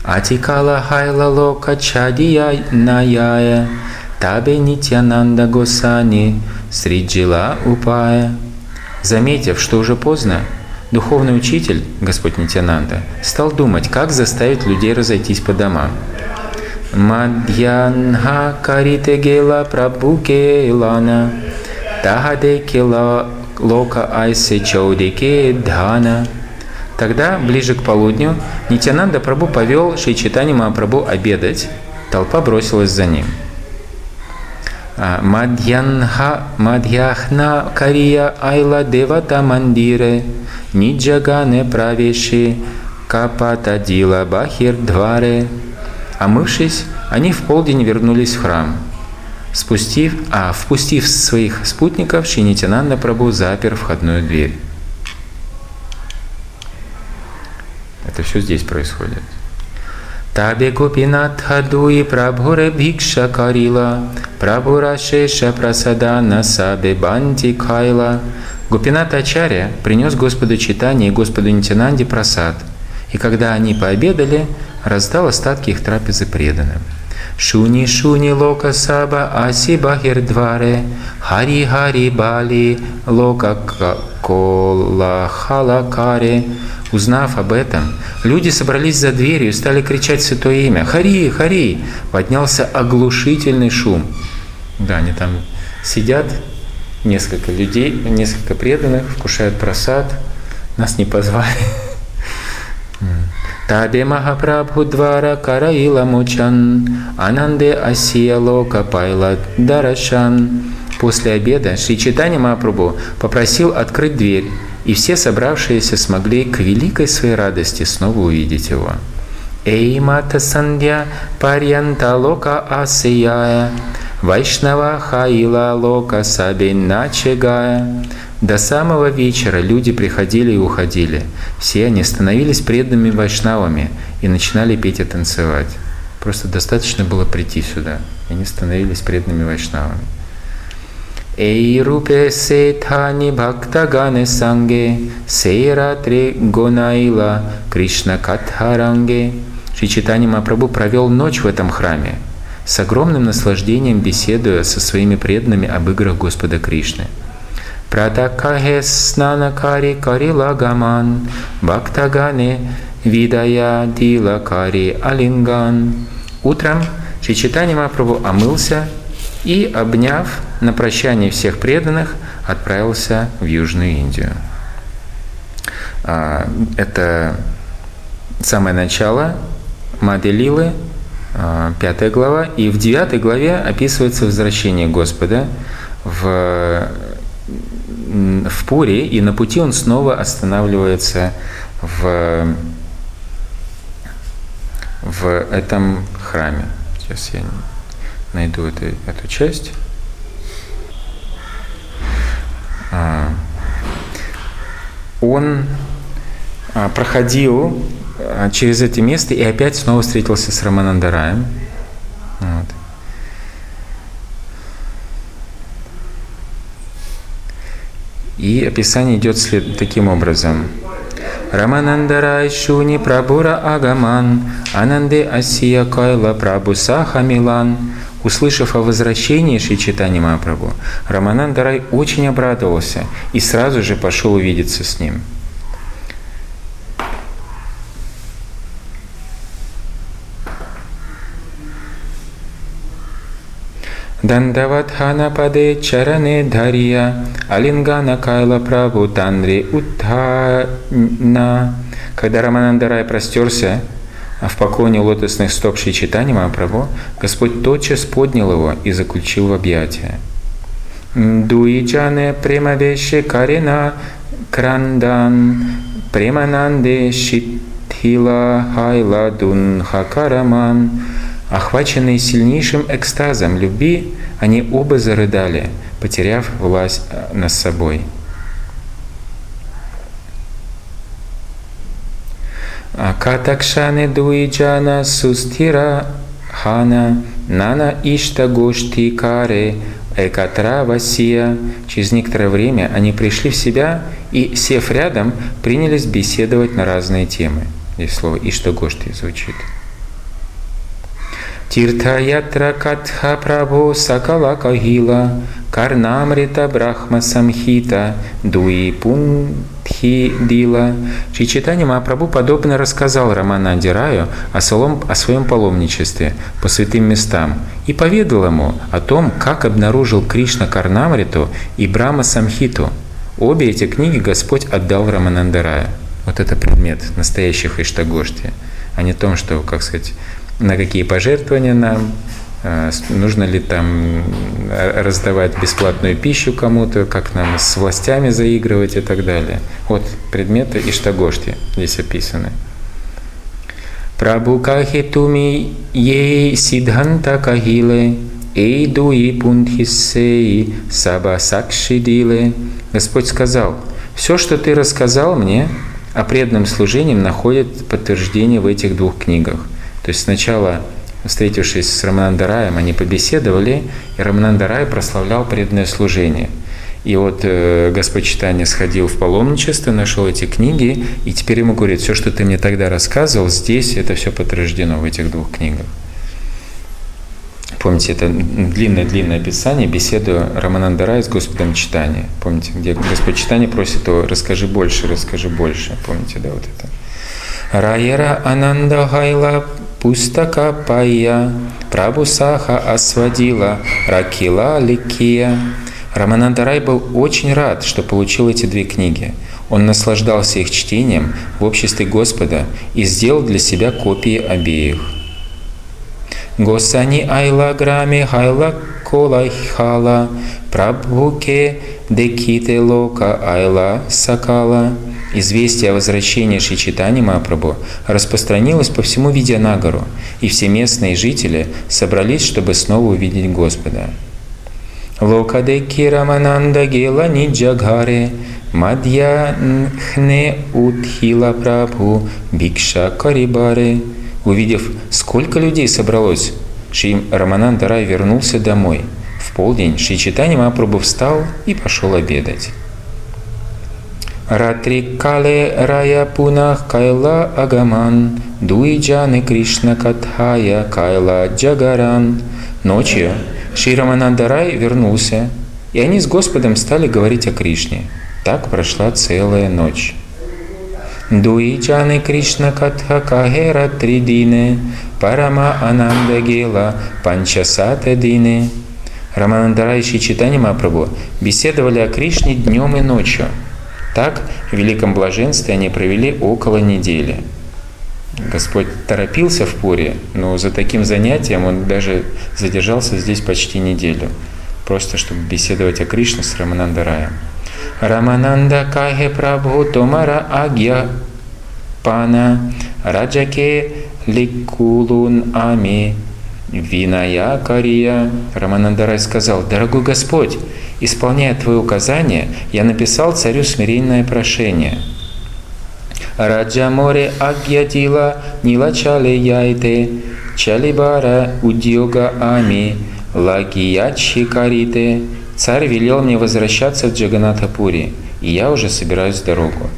Атикала хайла лока чадия наяя табе нитянанда госани сриджила упая. Заметив, что уже поздно, духовный учитель, Господь Нитянанда, стал думать, как заставить людей разойтись по домам. Мадьянха карите гела прабуке илана, тагаде кила лока айсе чаудике дхана. Тогда, ближе к полудню, Нитянанда Прабу повел Шейчитани Махапрабху обедать. Толпа бросилась за ним. Мадьянха Мадьяхна Кария Айла Девата Мандире Ниджагане Правеши Капата Дила Бахир Дваре. Омывшись, они в полдень вернулись в храм. Спустив, а впустив своих спутников, Шинитянанда Прабу запер входную дверь. Это все здесь происходит. Табе Гопинат Хадуи Прабхуре Бхикша Карила, Прабхура Шеша Прасада Насабе Банти Кайла. Гопинат Ачаря принес Господу читание и Господу Нитянанде просад, и когда они пообедали, раздал остатки их трапезы преданным. Шуни шуни лока саба аси бахир дваре, хари хари бали лока кола халакаре. Узнав об этом, люди собрались за дверью и стали кричать святое имя. «Хари! Хари!» Поднялся оглушительный шум. Да, они там сидят, несколько людей, несколько преданных, вкушают просад, нас не позвали. Табе Махапрабху двара караила мучан, Ананде асия лока пайла дарашан. После обеда Шри Читани Махапрабху попросил открыть дверь, и все собравшиеся смогли к великой своей радости снова увидеть его. Эй, мата сандья парьянта лока асияя, Вайшнава хаила лока сабиначегая. До самого вечера люди приходили и уходили. Все они становились преданными вайшнавами и начинали петь и танцевать. Просто достаточно было прийти сюда, и они становились преданными вайшнавами. Эй рупе сетхани бхактагане санге, сейратре гонаила Кришна катхаранге. Шри Читани Мапрабху провел ночь в этом храме, с огромным наслаждением беседуя со своими преданными об играх Господа Кришны – Пратакахе снанакари карилагаман, бхактагане видая дилакари алинган. Утром Шичитани Мапрабху омылся и, обняв на прощание всех преданных, отправился в Южную Индию. А, это самое начало Маделилы, а, пятая глава, и в девятой главе описывается возвращение Господа в в Пуре, и на пути он снова останавливается в, в этом храме. Сейчас я найду эту, эту часть. А, он а, проходил а, через это место и опять снова встретился с Раманандараем. Вот. И описание идет след, таким образом. Раманандарай Шуни Прабура Агаман, Ананде Асия Кайла Прабу Саха Милан. Услышав о возвращении Шичитани Махапрабху, Раманандарай очень обрадовался и сразу же пошел увидеться с ним. Алингана кайла прабу тандри утхана. Когда Раманандарай простерся в поклоне лотосных стоп Шри Читани Махапрабху, Господь тотчас поднял его и заключил в объятия. Дуиджане премавеше карина крандан премананде шитхила хайла дун хакараман Охваченные сильнейшим экстазом любви, они оба зарыдали, потеряв власть э, над собой. Катакшане дуиджана сустира хана нана ишта гошти каре экатра васия. Через некоторое время они пришли в себя и, сев рядом, принялись беседовать на разные темы. Здесь слово ишта гошти звучит. Тиртаятра Катха Прабhu Сакала Кахила Карнамрита Брахма Самхита Дуи Пунтхи Дила. Чичитани Махапрабху подобно рассказал Рамананди Раю о, солом, о своем паломничестве по святым местам и поведал ему о том, как обнаружил Кришна Карнамриту и Брахма Самхиту. Обе эти книги Господь отдал Раманандарая. Вот это предмет настоящих Иштагошти, а не том, что, как сказать, на какие пожертвования нам, э, нужно ли там э, раздавать бесплатную пищу кому-то, как нам с властями заигрывать и так далее. Вот предметы Иштагошти здесь описаны. Прабу кахитуми ей сидханта кахиле, эйду и пунтхиссей саба сакшидиле. Господь сказал, все, что ты рассказал мне о преданном служении, находит подтверждение в этих двух книгах – то есть сначала, встретившись с Раманандараем, они побеседовали, и Раманандарай прославлял преданное служение. И вот э, Господь Читания сходил в паломничество, нашел эти книги, и теперь ему говорит, все, что ты мне тогда рассказывал, здесь это все подтверждено в этих двух книгах. Помните, это длинное-длинное описание беседы Раманандарая с Господом Читания. Помните, где Господь Читания просит его, расскажи больше, расскажи больше. Помните, да, вот это. Райера Ананда Хайла Пустака Пая, Прабусаха Асвадила, Ракила Ликия. Раманандарай был очень рад, что получил эти две книги. Он наслаждался их чтением в обществе Господа и сделал для себя копии обеих. Госани айла грами хайла кола хала прабхуке деките лока айла сакала. Известие о возвращении Шичитани Мапрабху распространилось по всему Видянагору, и все местные жители собрались, чтобы снова увидеть Господа. Локадеки Рамананда Гела Ниджагаре Мадьяхне Утхила Прабху Бикша Карибаре. Увидев, сколько людей собралось, Шри Рамананда Рай вернулся домой. В полдень Шри Читани Мапрабху встал и пошел обедать. Ратри Кале Рая Пунах Кайла Агаман Дуиджаны Кришна Катхая Кайла Джагаран. Ночью Шри Рамананда Рай вернулся, и они с Господом стали говорить о Кришне – так прошла целая ночь. Дуичаны Кришна Катха Кахера Тридине, Парама Ананда Гела Панчасата Дине. Раманандара и Читани Мапрабху беседовали о Кришне днем и ночью. Так, в великом блаженстве они провели около недели. Господь торопился в Пуре, но за таким занятием он даже задержался здесь почти неделю, просто чтобы беседовать о Кришне с Раманандараем. Рамананда кахе прабху томара агья пана раджаке ликулун ами виная кария. Раманандарай сказал, дорогой Господь, исполняя Твои указания, я написал царю смиренное прошение. Раджа море агьятила нилачале яйте чалибара удьога ами лагиячи карите Царь велел мне возвращаться в Джаганатапури, и я уже собираюсь в дорогу.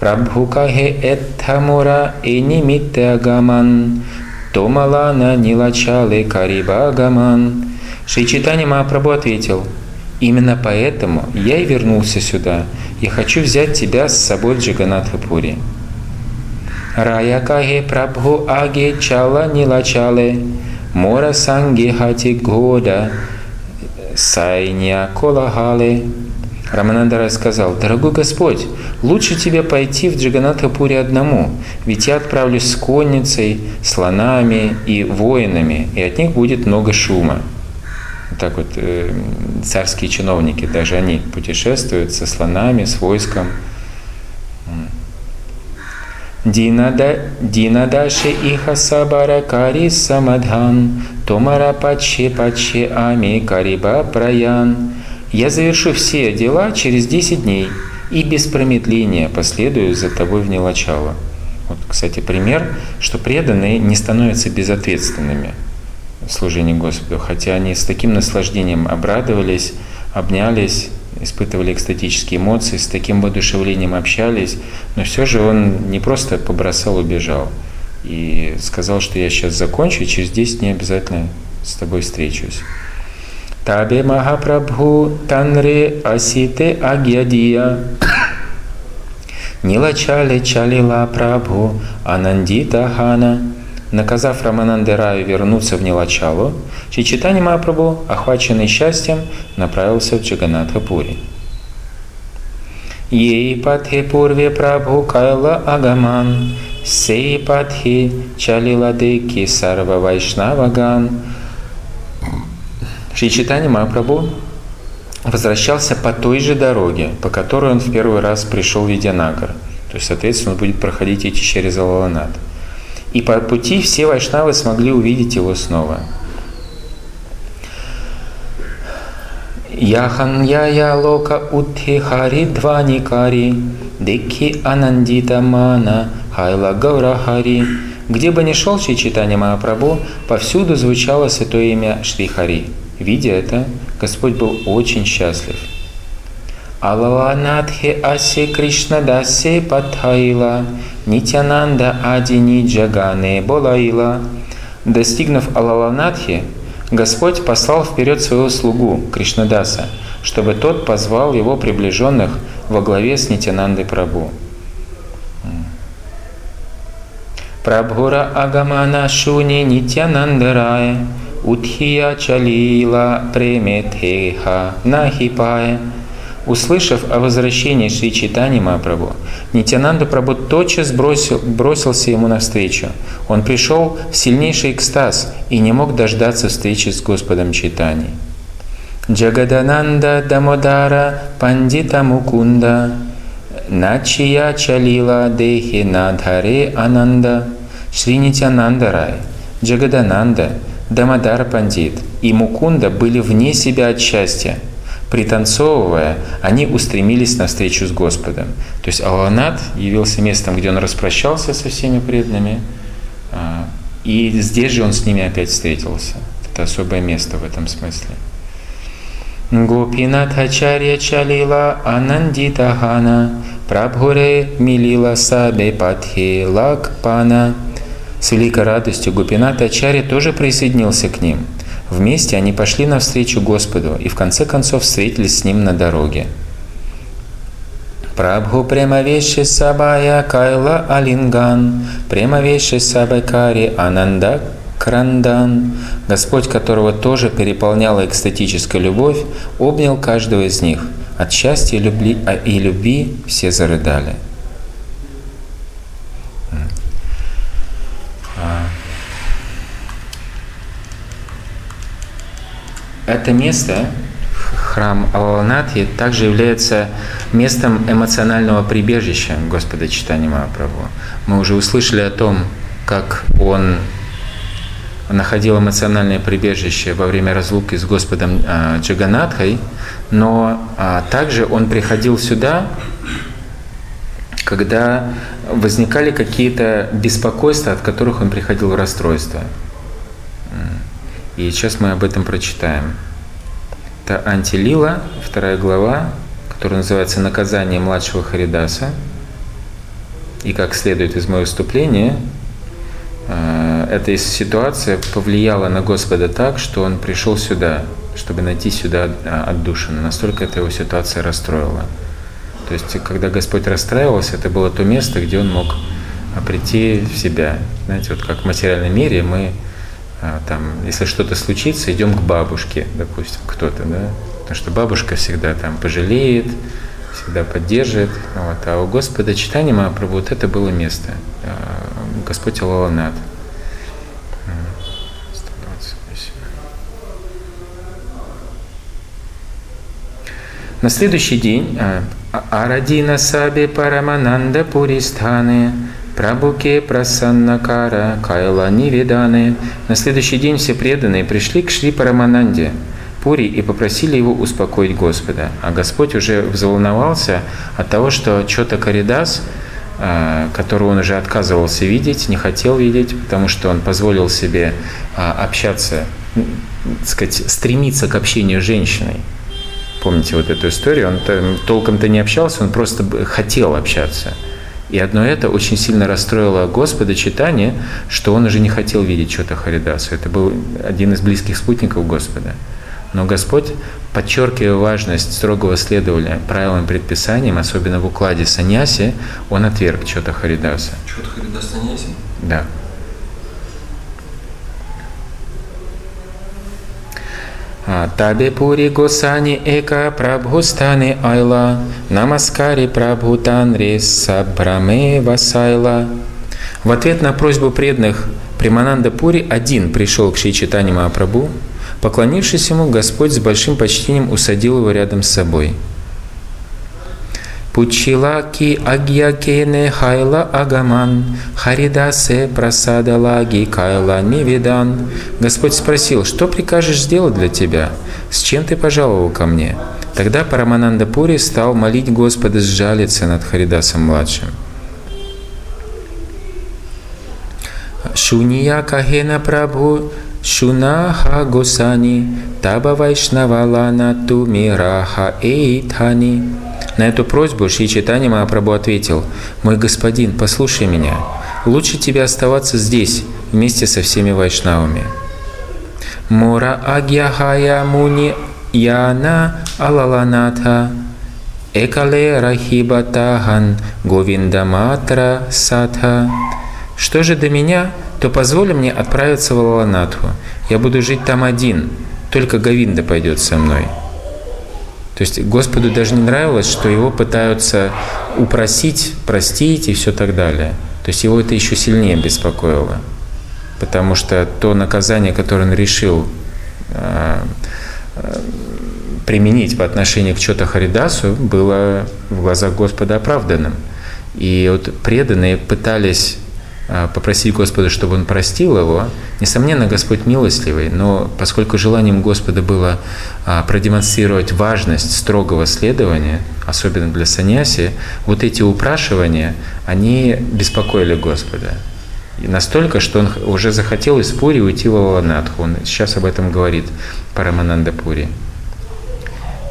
Прабхукахе эттамура и нимиттагаман, томалана нилачале карибагаман. Шичитани Махапрабху ответил, «Именно поэтому я и вернулся сюда. Я хочу взять тебя с собой в Джаганатхапури». Раякахе Прабху аге чала нилачале, мора санги хати года, Сайня Колагали. Раманандарай сказал, «Дорогой Господь, лучше тебе пойти в Джаганатхапури одному, ведь я отправлюсь с конницей, слонами и воинами, и от них будет много шума». Так вот э, царские чиновники, даже они путешествуют со слонами, с войском. Динадаши иха сабара кари самадхан Томара паче паче ами кариба праян. Я завершу все дела через десять дней и без промедления последую за тобой в Нелачало. Вот, кстати, пример, что преданные не становятся безответственными в служении Господу, хотя они с таким наслаждением обрадовались, обнялись, испытывали экстатические эмоции, с таким воодушевлением общались, но все же он не просто побросал, убежал – и сказал, что я сейчас закончу, и через 10 дней обязательно с тобой встречусь. Табе Махапрабху Танре Асите Агьядия Нилачале Чалила Прабху Анандита Хана Наказав Раманандераю вернуться в Нилачалу, Чичитани Махапрабху, охваченный счастьем, направился в Джаганатхапури. Ей патхе пурве Прабху Кайла Агаман Сейпатхи Чалиладеки Сарва Вайшнаваган. Шри Читани возвращался по той же дороге, по которой он в первый раз пришел в Видянагар. То есть, соответственно, он будет проходить эти через Алаланат. И по пути все вайшнавы смогли увидеть его снова. Яхан яя лока утхи хари дваникари, дикхи анандита мана, Хайла Гаурахари. Где бы ни шел Шри Читани повсюду звучало святое имя Шри Хари. Видя это, Господь был очень счастлив. Алаванатхе Аси Кришна Дасе Патхаила, Нитянанда Адини Джагане Болаила. Достигнув Алаланатхи, Господь послал вперед своего слугу Кришнадаса, чтобы тот позвал его приближенных во главе с Нитянандой Прабhu. Прабхура Агамана Шуни Нитянандарая Утхия Чалила Преметеха Нахипая. услышав о возвращении Шри Читани Махапрабху, Нитянанда Прабhu тотчас бросил, бросился ему навстречу. Он пришел в сильнейший экстаз и не мог дождаться встречи с Господом Читани. Джагадананда Дамодара Пандита Мукунда Начия Чалила Дехи Надхаре Ананда Шри Нитянанда Рай, Джагадананда, Дамодар Пандит и Мукунда были вне себя от счастья – Пританцовывая, они устремились навстречу с Господом. То есть Аланат явился местом, где он распрощался со всеми преданными, а, и здесь же он с ними опять встретился. Это особое место в этом смысле. Гопинатхачарья Чалила Анандитахана Прабхуре Милила Сабе Патхи Лакпана. С великой радостью Гопинат Ачарья тоже присоединился к ним – Вместе они пошли навстречу Господу и в конце концов встретились с Ним на дороге. Прабху Премавеши Сабая Кайла Алинган, Премавеши Сабакари Ананда Крандан, Господь которого тоже переполняла экстатическая любовь, обнял каждого из них. От счастья и любви, а и любви все зарыдали. Это место, храм Аланатхи, также является местом эмоционального прибежища Господа Читани Махапрабху. Мы уже услышали о том, как он находил эмоциональное прибежище во время разлуки с Господом э, Джаганатхой, но а, также он приходил сюда, когда возникали какие-то беспокойства, от которых он приходил в расстройство. И сейчас мы об этом прочитаем. Это Антилила, вторая глава, которая называется «Наказание младшего Харидаса». И как следует из моего выступления, э, эта ситуация повлияла на Господа так, что он пришел сюда, чтобы найти сюда отдушину. Настолько эта его ситуация расстроила. То есть, когда Господь расстраивался, это было то место, где он мог прийти в себя. Знаете, вот как в материальном мире мы там, если что-то случится, идем к бабушке, допустим, кто-то, да, потому что бабушка всегда там пожалеет, всегда поддержит. Вот. А у Господа читания Махапрабху вот это было место. А, Господь Алаланат. На следующий день а, Арадина Саби Парамананда Пуристханы Прабуке Прасаннакара Кайла Нивиданы. На следующий день все преданные пришли к Шри Парамананде Пури и попросили его успокоить Господа. А Господь уже взволновался от того, что Чота Каридас, а, которого он уже отказывался видеть, не хотел видеть, потому что он позволил себе а, общаться, так сказать, стремиться к общению с женщиной. Помните вот эту историю? Он толком-то не общался, он просто хотел общаться – и одно это очень сильно расстроило Господа читание, что он уже не хотел видеть что-то Харидасу. Это был один из близких спутников Господа. Но Господь, подчеркивая важность строгого следования правилам и предписаниям, особенно в укладе саньяси, он отверг что-то Харидаса. Что-то Харидас саньяси? Да. Табе пури госани эка прабхустане айла, намаскари прабхутанри сабраме васайла. В ответ на просьбу преданных Примананда Пури один пришел к Шичитани Махапрабху. Поклонившись ему, Господь с большим почтением усадил его рядом с собой – Пучилаки агьякене хайла агаман, харидасе прасадалаги кайла невидан. Господь спросил, что прикажешь сделать для тебя? С чем ты пожаловал ко мне? Тогда Парамананда Пури стал молить Господа сжалиться над Харидасом-младшим. Шуния Кахена Прабху Шунаха Госани Таба Вайшнавалана Тумираха Эйтхани на эту просьбу Шри Читани Махапрабху ответил, «Мой господин, послушай меня. Лучше тебе оставаться здесь, вместе со всеми вайшнавами». Мора Агьяхая Муни Яна Алаланатха Экале Рахибатахан Говиндаматра Сатха. Что же до меня, то позволь мне отправиться в Алаланатху. Я буду жить там один, только Говинда пойдет со мной. То есть Господу даже не нравилось, что его пытаются упросить, простить и все так далее. То есть его это еще сильнее беспокоило. Потому что то наказание, которое он решил э, э, применить по отношению к Чота Харидасу, было в глазах Господа оправданным. И вот преданные пытались попросить Господа, чтобы Он простил его. Несомненно, Господь милостливый, но поскольку желанием Господа было а, продемонстрировать важность строгого следования, особенно для саньяси, вот эти упрашивания, они беспокоили Господа. И настолько, что он уже захотел из Пури уйти в Аванатху. Он сейчас об этом говорит Парамананда Пури.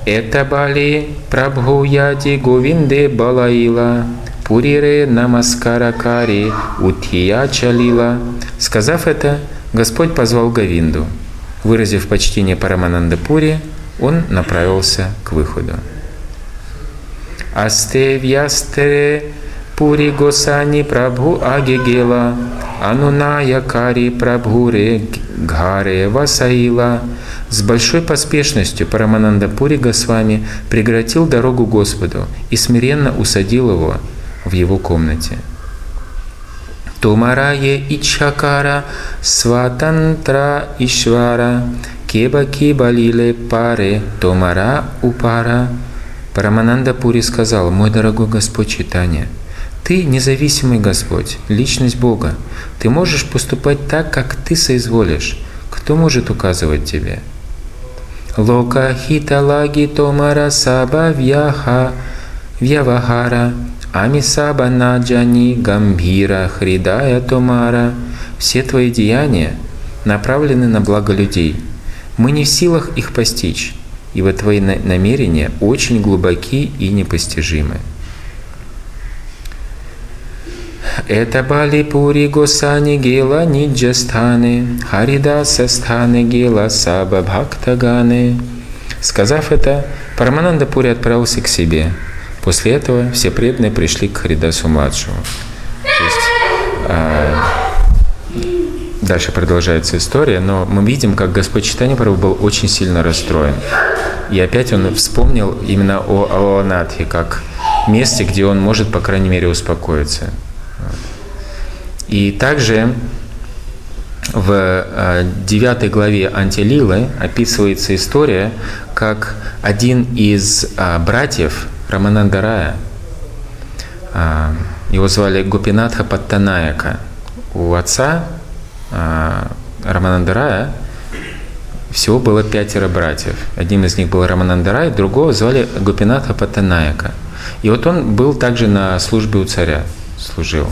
Это бали прабхуяти говинде балаила Пурире намаскаракари утия чалила. Сказав это, Господь позвал Гавинду. Выразив почтение Парамананда Пури, он направился к выходу. Асте вьястере Пури Госани Прабху Агегела, Ануная Кари Прабхуре Гхаре Васаила. С большой поспешностью Парамананда Пури Госвами прегратил дорогу Господу и смиренно усадил его в его комнате. Тумарае Ичхакара Сватантра Ишвара Кеба Кибалиле Паре Томара Упара Парамананда Пури сказал, «Мой дорогой Господь Читания, ты независимый Господь, личность Бога. Ты можешь поступать так, как ты соизволишь. Кто может указывать тебе?» Лока хиталаги томара саба вьяха вьявахара Амисаба Наджани Гамбира Хридая Томара, все твои деяния направлены на благо людей. Мы не в силах их постичь, ибо твои намерения очень глубоки и непостижимы. Это Бали Пури Госани Гела Ниджастаны, Харидаса Станы Гела Саба Бхактаганы. Сказав это, Парамананда Пури отправился к себе – После этого все преданные пришли к Харидасу младшему. То есть, а, дальше продолжается история, но мы видим, как Господь Читания был очень сильно расстроен. И опять он вспомнил именно о Аланатхе, как месте, где он может, по крайней мере, успокоиться. И также в а, девятой главе Антилилы описывается история, как один из а, братьев Раманандарая. А, его звали Гупинатха Паттанаяка. У отца а, Раманандарая всего было пятеро братьев. Одним из них был Раманандарай, другого звали Гупинатха Паттанаяка. И вот он был также на службе у царя, служил.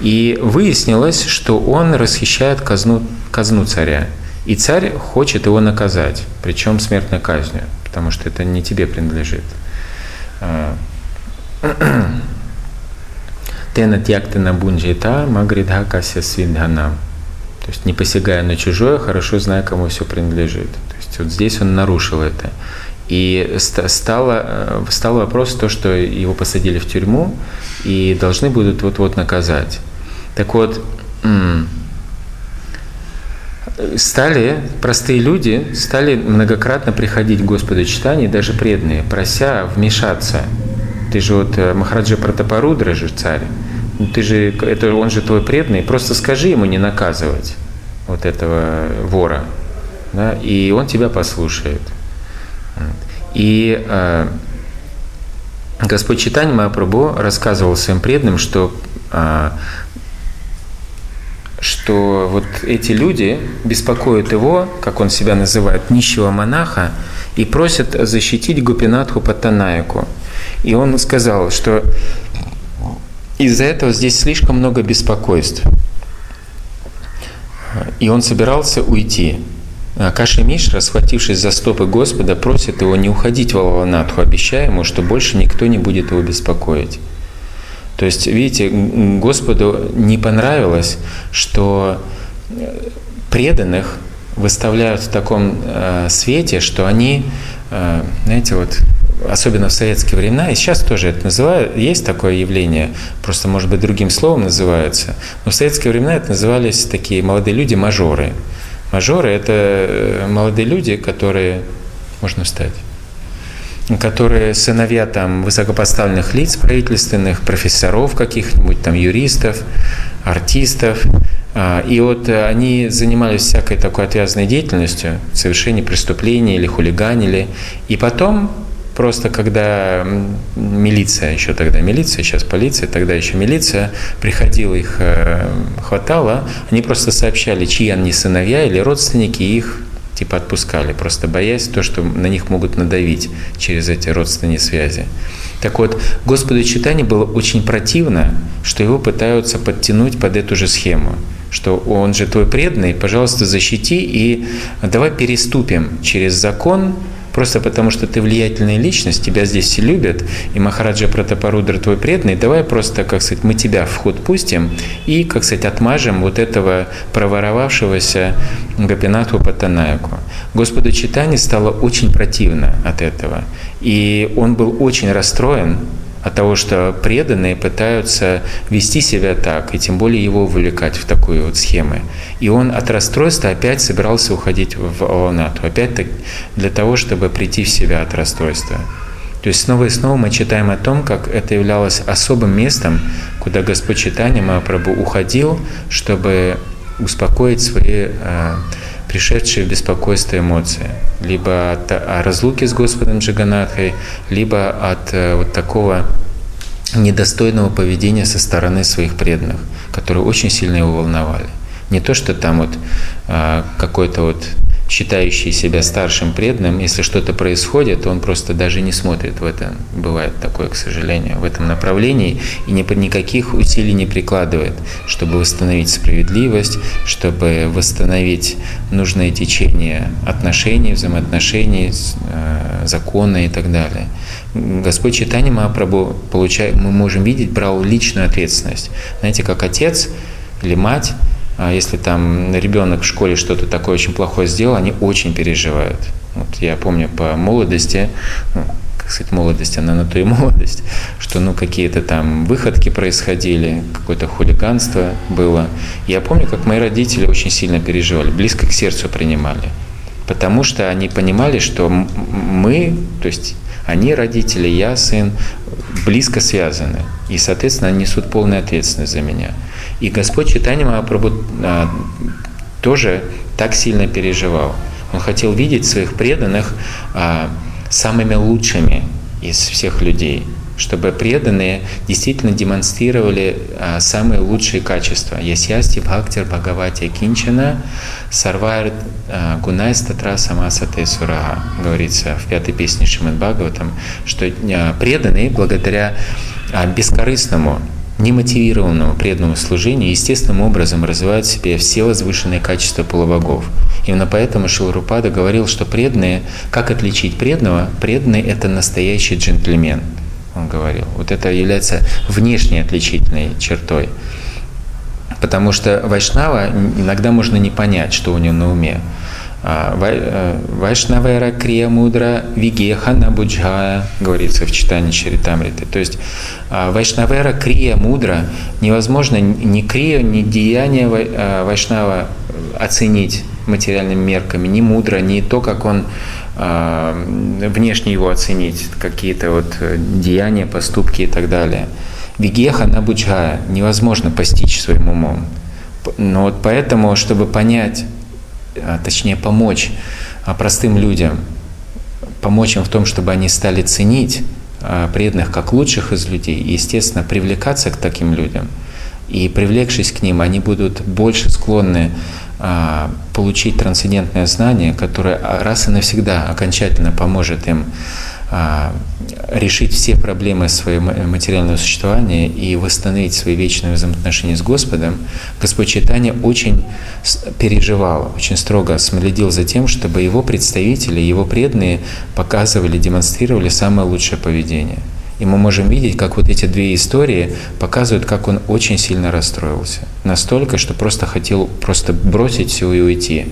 И выяснилось, что он расхищает казну, казну царя. И царь хочет его наказать, причем смертной казнью, потому что это не тебе принадлежит. Тена тяктена бунджита магридха кася свидханам. То есть не посягая на чужое, хорошо зная, кому все принадлежит. То есть вот здесь он нарушил это. И стало, э, стал вопрос то, что его посадили в тюрьму и должны будут вот-вот наказать. Так вот, стали, простые люди, стали многократно приходить к Господу читания, даже преданные, прося вмешаться. Ты же вот э, Махараджа Пратапарудра же царь, ну, ты же, это он же твой преданный, просто скажи ему не наказывать вот этого вора, да, и он тебя послушает. И э, Господь Читань Махапрабху рассказывал своим преданным, что э, что вот эти люди беспокоят его, как он себя называет, нищего монаха, и просят защитить Гупинатху Паттанаяку. И он сказал, что из-за этого здесь слишком много беспокойств. И он собирался уйти. Каши Мишра, схватившись за стопы Господа, просит его не уходить в Алаванатху, обещая ему, что больше никто не будет его беспокоить. То есть, видите, Господу не понравилось, что преданных выставляют в таком э, свете, что они, э, знаете, вот особенно в советские времена, и сейчас тоже это называют, есть такое явление, просто, может быть, другим словом называется, но в советские времена это назывались такие молодые люди мажоры. Мажоры – это э, молодые люди, которые… Можно встать. Которые сыновья там высокопоставленных лиц правительственных, профессоров каких-нибудь, там юристов, артистов. А, и вот они занимались всякой такой отвязанной деятельностью, совершение преступлений или хулиганили. И потом Просто когда милиция, еще тогда милиция, сейчас полиция, тогда еще милиция, приходила, их э, хватало, они просто сообщали, чьи они сыновья или родственники, их типа отпускали, просто боясь то, что на них могут надавить через эти родственные связи. Так вот, Господу читания было очень противно, что его пытаются подтянуть под эту же схему что он же твой преданный, пожалуйста, защити и давай переступим через закон, Просто потому, что ты влиятельная личность, тебя здесь все любят, и Махараджа Пратапарудра твой преданный, давай просто, как сказать, мы тебя в ход пустим и, как сказать, отмажем вот этого проворовавшегося Гапинатху Патанаяку. Господу Читани стало очень противно от этого, и он был очень расстроен, от того, что преданные пытаются вести себя так, и тем более его увлекать в такую вот схему. И он от расстройства опять собирался уходить в Аланату, опять для того, чтобы прийти в себя от расстройства. То есть снова и снова мы читаем о том, как это являлось особым местом, куда Господь Читания Махапрабху уходил, чтобы успокоить свои э, пришедшие в беспокойство эмоции, либо от о разлуке с Господом Джаганатхой, либо от э, вот такого недостойного поведения со стороны своих преданных, которые очень сильно его волновали. Не то, что там вот э, какой-то вот считающий себя старшим преданным, если что-то происходит, он просто даже не смотрит в это. Бывает такое, к сожалению, в этом направлении и ни, никаких усилий не прикладывает, чтобы восстановить справедливость, чтобы восстановить нужное течение отношений, взаимоотношений, э, закона и так далее. Господь Читани Махапрабху, получая, мы можем видеть, брал личную ответственность. Знаете, как отец или мать если там ребенок в школе что-то такое очень плохое сделал, они очень переживают. Вот я помню по молодости, ну, как сказать, молодость, она на то и (laughs) молодость, что ну какие-то там выходки происходили, какое-то хулиганство было. Я помню, как мои родители очень сильно переживали, близко к сердцу принимали. Потому что они понимали, что мы, то есть они родители, я сын, близко связаны. И, соответственно, они несут полную ответственность за меня. И Господь Читания Махапрабху а, тоже так сильно переживал. Он хотел видеть своих преданных а, самыми лучшими из всех людей, чтобы преданные действительно демонстрировали а, самые лучшие качества. Ясьясти Бхактир Бхагавати Кинчана Сарвайр а, Гунай Статра Самасате Сурага, говорится в пятой песне Шимад Бхагаватам, что а, преданные благодаря а, бескорыстному немотивированного преданного служения естественным образом развивают в себе все возвышенные качества полубогов. Именно поэтому Шилрупада говорил, что преданные, как отличить преданного? Преданный – это настоящий джентльмен, он говорил. Вот это является внешней отличительной чертой. Потому что Вайшнава иногда можно не понять, что у него на уме. А, э, Вайшнавера Крия Мудра Вигеха Набуджая, говорится в читании Чаритамриты. То есть а, Вайшнавера Крия Мудра невозможно ни Крия, ни деяние а, Вайшнава оценить материальными мерками, ни мудро, ни то, как он внешне его оценить, какие-то вот деяния, поступки и так далее. Вигеха Набуджая невозможно постичь своим умом. Но вот поэтому, чтобы понять а, точнее помочь а, простым людям, помочь им в том, чтобы они стали ценить а, преданных как лучших из людей и, естественно, привлекаться к таким людям. И привлекшись к ним, они будут больше склонны получить трансцендентное знание, которое раз и навсегда окончательно поможет им а, решить все проблемы своего материального существования и восстановить свои вечные взаимоотношения с Господом, Господь Читания очень переживал, очень строго следил за тем, чтобы его представители, его преданные показывали, демонстрировали самое лучшее поведение. И мы можем видеть, как вот эти две истории показывают, как он очень сильно расстроился. Настолько, что просто хотел просто бросить все и уйти.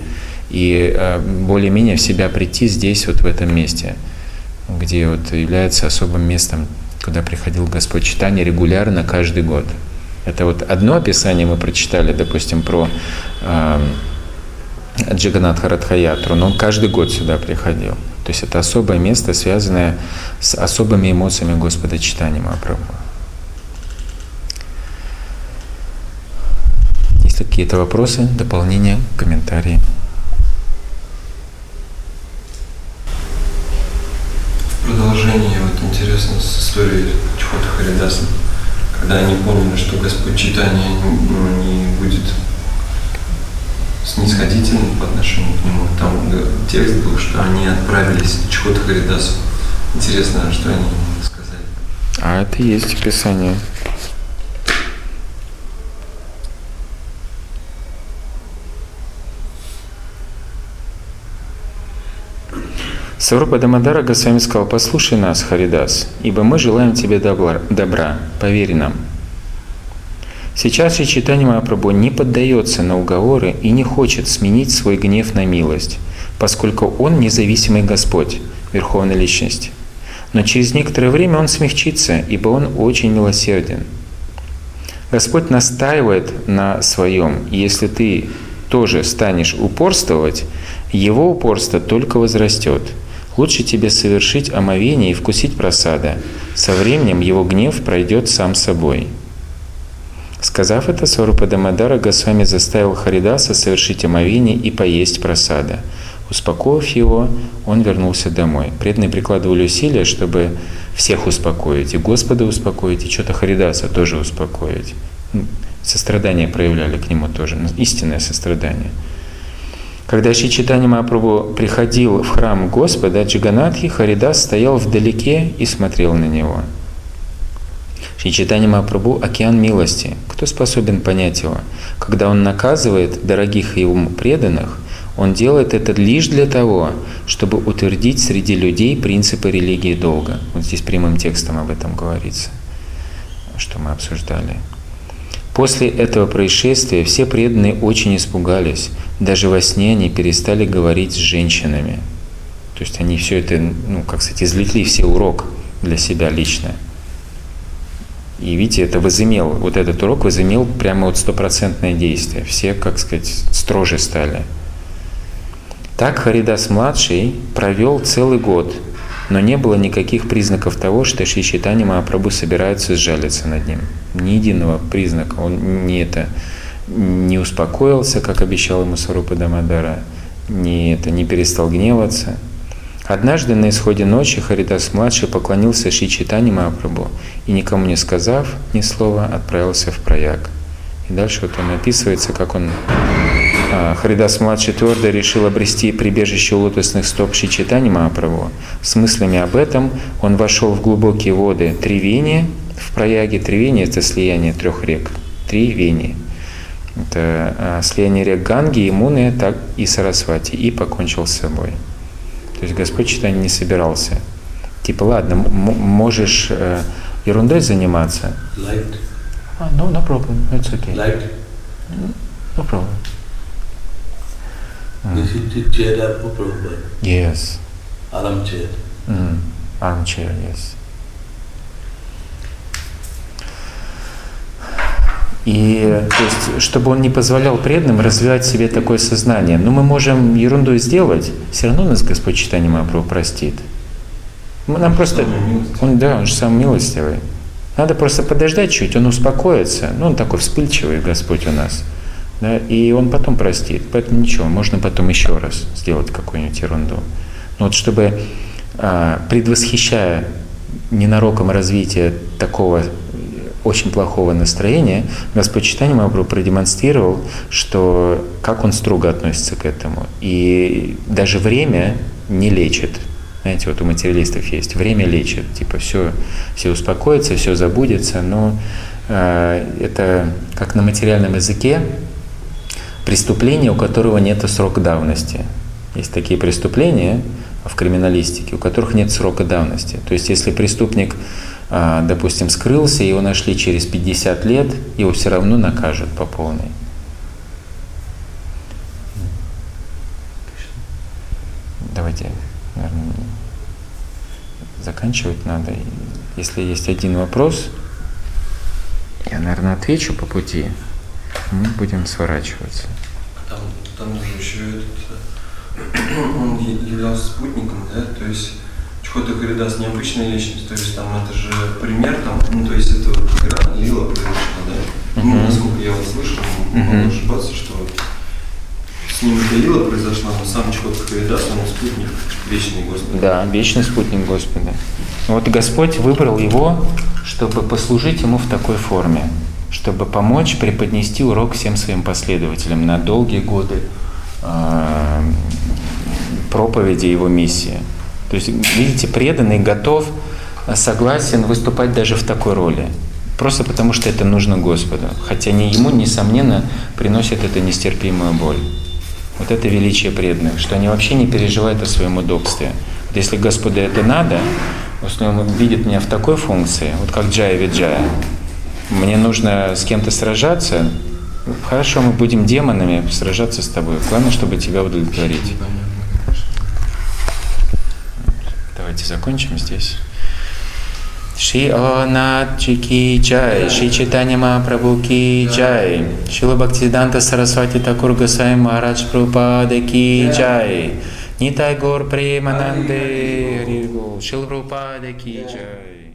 И а, более-менее в себя прийти здесь, вот в этом месте – где вот является особым местом, куда приходил Господь читание регулярно каждый год. Это вот одно описание мы прочитали, допустим, про э, Джаганатха Радхаятру, но он каждый год сюда приходил. То есть это особое место, связанное с особыми эмоциями Господа Читания Махапрабху. Есть какие-то вопросы, дополнения, комментарии? Продолжение вот интересно с историей Чхота Харидаса, когда они поняли, что Господь Читания ну, не будет снисходительным по отношению к нему. Там текст был, что они отправились в Чхот Харидасу. Интересно, что они сказали. А это есть в Сарупа Дамадара Госвами сказал, послушай нас, Харидас, ибо мы желаем тебе добра, добра поверь нам. Сейчас же читание Махапрабху не поддается на уговоры и не хочет сменить свой гнев на милость, поскольку он независимый Господь, Верховная Личность. Но через некоторое время он смягчится, ибо он очень милосерден. Господь настаивает на своем, если ты тоже станешь упорствовать, его упорство только возрастет. Лучше тебе совершить омовение и вкусить просада. Со временем его гнев пройдет сам собой. Сказав это, Сварупа Дамадара Госвами заставил Харидаса совершить омовение и поесть просада. Успокоив его, он вернулся домой. Преданные прикладывали усилия, чтобы всех успокоить, и Господа успокоить, и что-то Харидаса тоже успокоить. Сострадание проявляли к нему тоже, истинное сострадание. Когда Шичитани Махапрабху приходил в храм Господа Джиганатхи, Харидас стоял вдалеке и смотрел на него – Шри Читани Махапрабху – океан милости. Кто способен понять его? Когда он наказывает дорогих ему преданных, он делает это лишь для того, чтобы утвердить среди людей принципы религии долга. Вот здесь прямым текстом об этом говорится, что мы обсуждали. После этого происшествия все преданные очень испугались. Даже во сне они перестали говорить с женщинами. То есть они все это, ну, как сказать, извлекли все урок для себя лично. И видите, это возымел, вот этот урок возымел прямо вот стопроцентное действие. Все, как сказать, строже стали. Так Харидас-младший провел целый год, но не было никаких признаков того, что Шри Читани Махапрабху собирается сжалиться над ним. Ни единого признака. Он не это не успокоился, как обещал ему Сарупа Дамадара, не, это, не перестал гневаться – Однажды на исходе ночи Харидас-младший поклонился Шри Читани Махапрабху и, никому не сказав ни слова, отправился в прояг. И дальше вот он описывается, как он, а, Харидас-младший твердо решил обрести прибежище у лотосных стоп Шри Читани Махапрабху. С мыслями об этом он вошел в глубокие воды Тривени, в прояге Тривени – это слияние трех рек, Тривени. Это а, слияние рек Ганги, Имуны так и Сарасвати, и покончил с собой. То есть Господь что-то не собирался. Типа, ладно, можешь э, ерундой заниматься. Light. Ah, no, no problem. It's okay. Light. No problem. Mm. This is the chair of Prabhupada. Yes. Armchair. Mm. Armchair, yes. И то есть, чтобы он не позволял преданным развивать в себе такое сознание. Но мы можем ерунду сделать, все равно нас Господь читание Махапрабху простит. Нам просто, он, да, он же сам милостивый. Надо просто подождать чуть, он успокоится. Ну, он такой вспыльчивый Господь у нас. Да, и он потом простит. Поэтому ничего, можно потом еще раз сделать какую-нибудь ерунду. Но вот чтобы, а, предвосхищая ненароком развитие такого очень плохого настроения, Господь Читание Махапрабху продемонстрировал, что как он строго относится к этому. И даже время не лечит. Знаете, вот у материалистов есть время лечит, типа все, все успокоится, все забудется, но э, это как на материальном языке преступление, у которого нет срока давности. Есть такие преступления в криминалистике, у которых нет срока давности. То есть если преступник а, допустим, скрылся, его нашли через 50 лет, его все равно накажут по полной. Давайте, наверное, заканчивать надо. Если есть один вопрос, я, наверное, отвечу по пути. Мы будем сворачиваться. Там, там же еще этот, (clears throat) он являлся спутником, да, то есть Чхота Харидас необычная личность, то есть там это же пример, там, ну то есть это вот игра Лила произошла, да, ну, насколько я вот слышал, могу ошибаться, что с ним это Лила произошла, но сам Чхота Харидас, он спутник, вечный Господь. Да, вечный спутник Господа. Вот Господь выбрал его, чтобы послужить ему в такой форме, чтобы помочь преподнести урок всем своим последователям на долгие годы э, проповеди его миссии. То есть, видите, преданный готов, согласен выступать даже в такой роли. Просто потому, что это нужно Господу. Хотя не ему, несомненно, приносит это нестерпимую боль. Вот это величие преданных, что они вообще не переживают о своем удобстве. Вот если Господу это надо, если Он видит меня в такой функции, вот как Джая Виджая, мне нужно с кем-то сражаться, хорошо, мы будем демонами сражаться с тобой. Главное, чтобы тебя удовлетворить. Давайте закончим здесь. Шри Онат Ки Джай, Шри Читани Махапрабху Ки Джай, Шила Бхактисиданта Сарасвати Такур Госвами Махарадж Прабхупада Ки Джай, Нитай Гор Премананде Шила Прабхупада Ки Джай.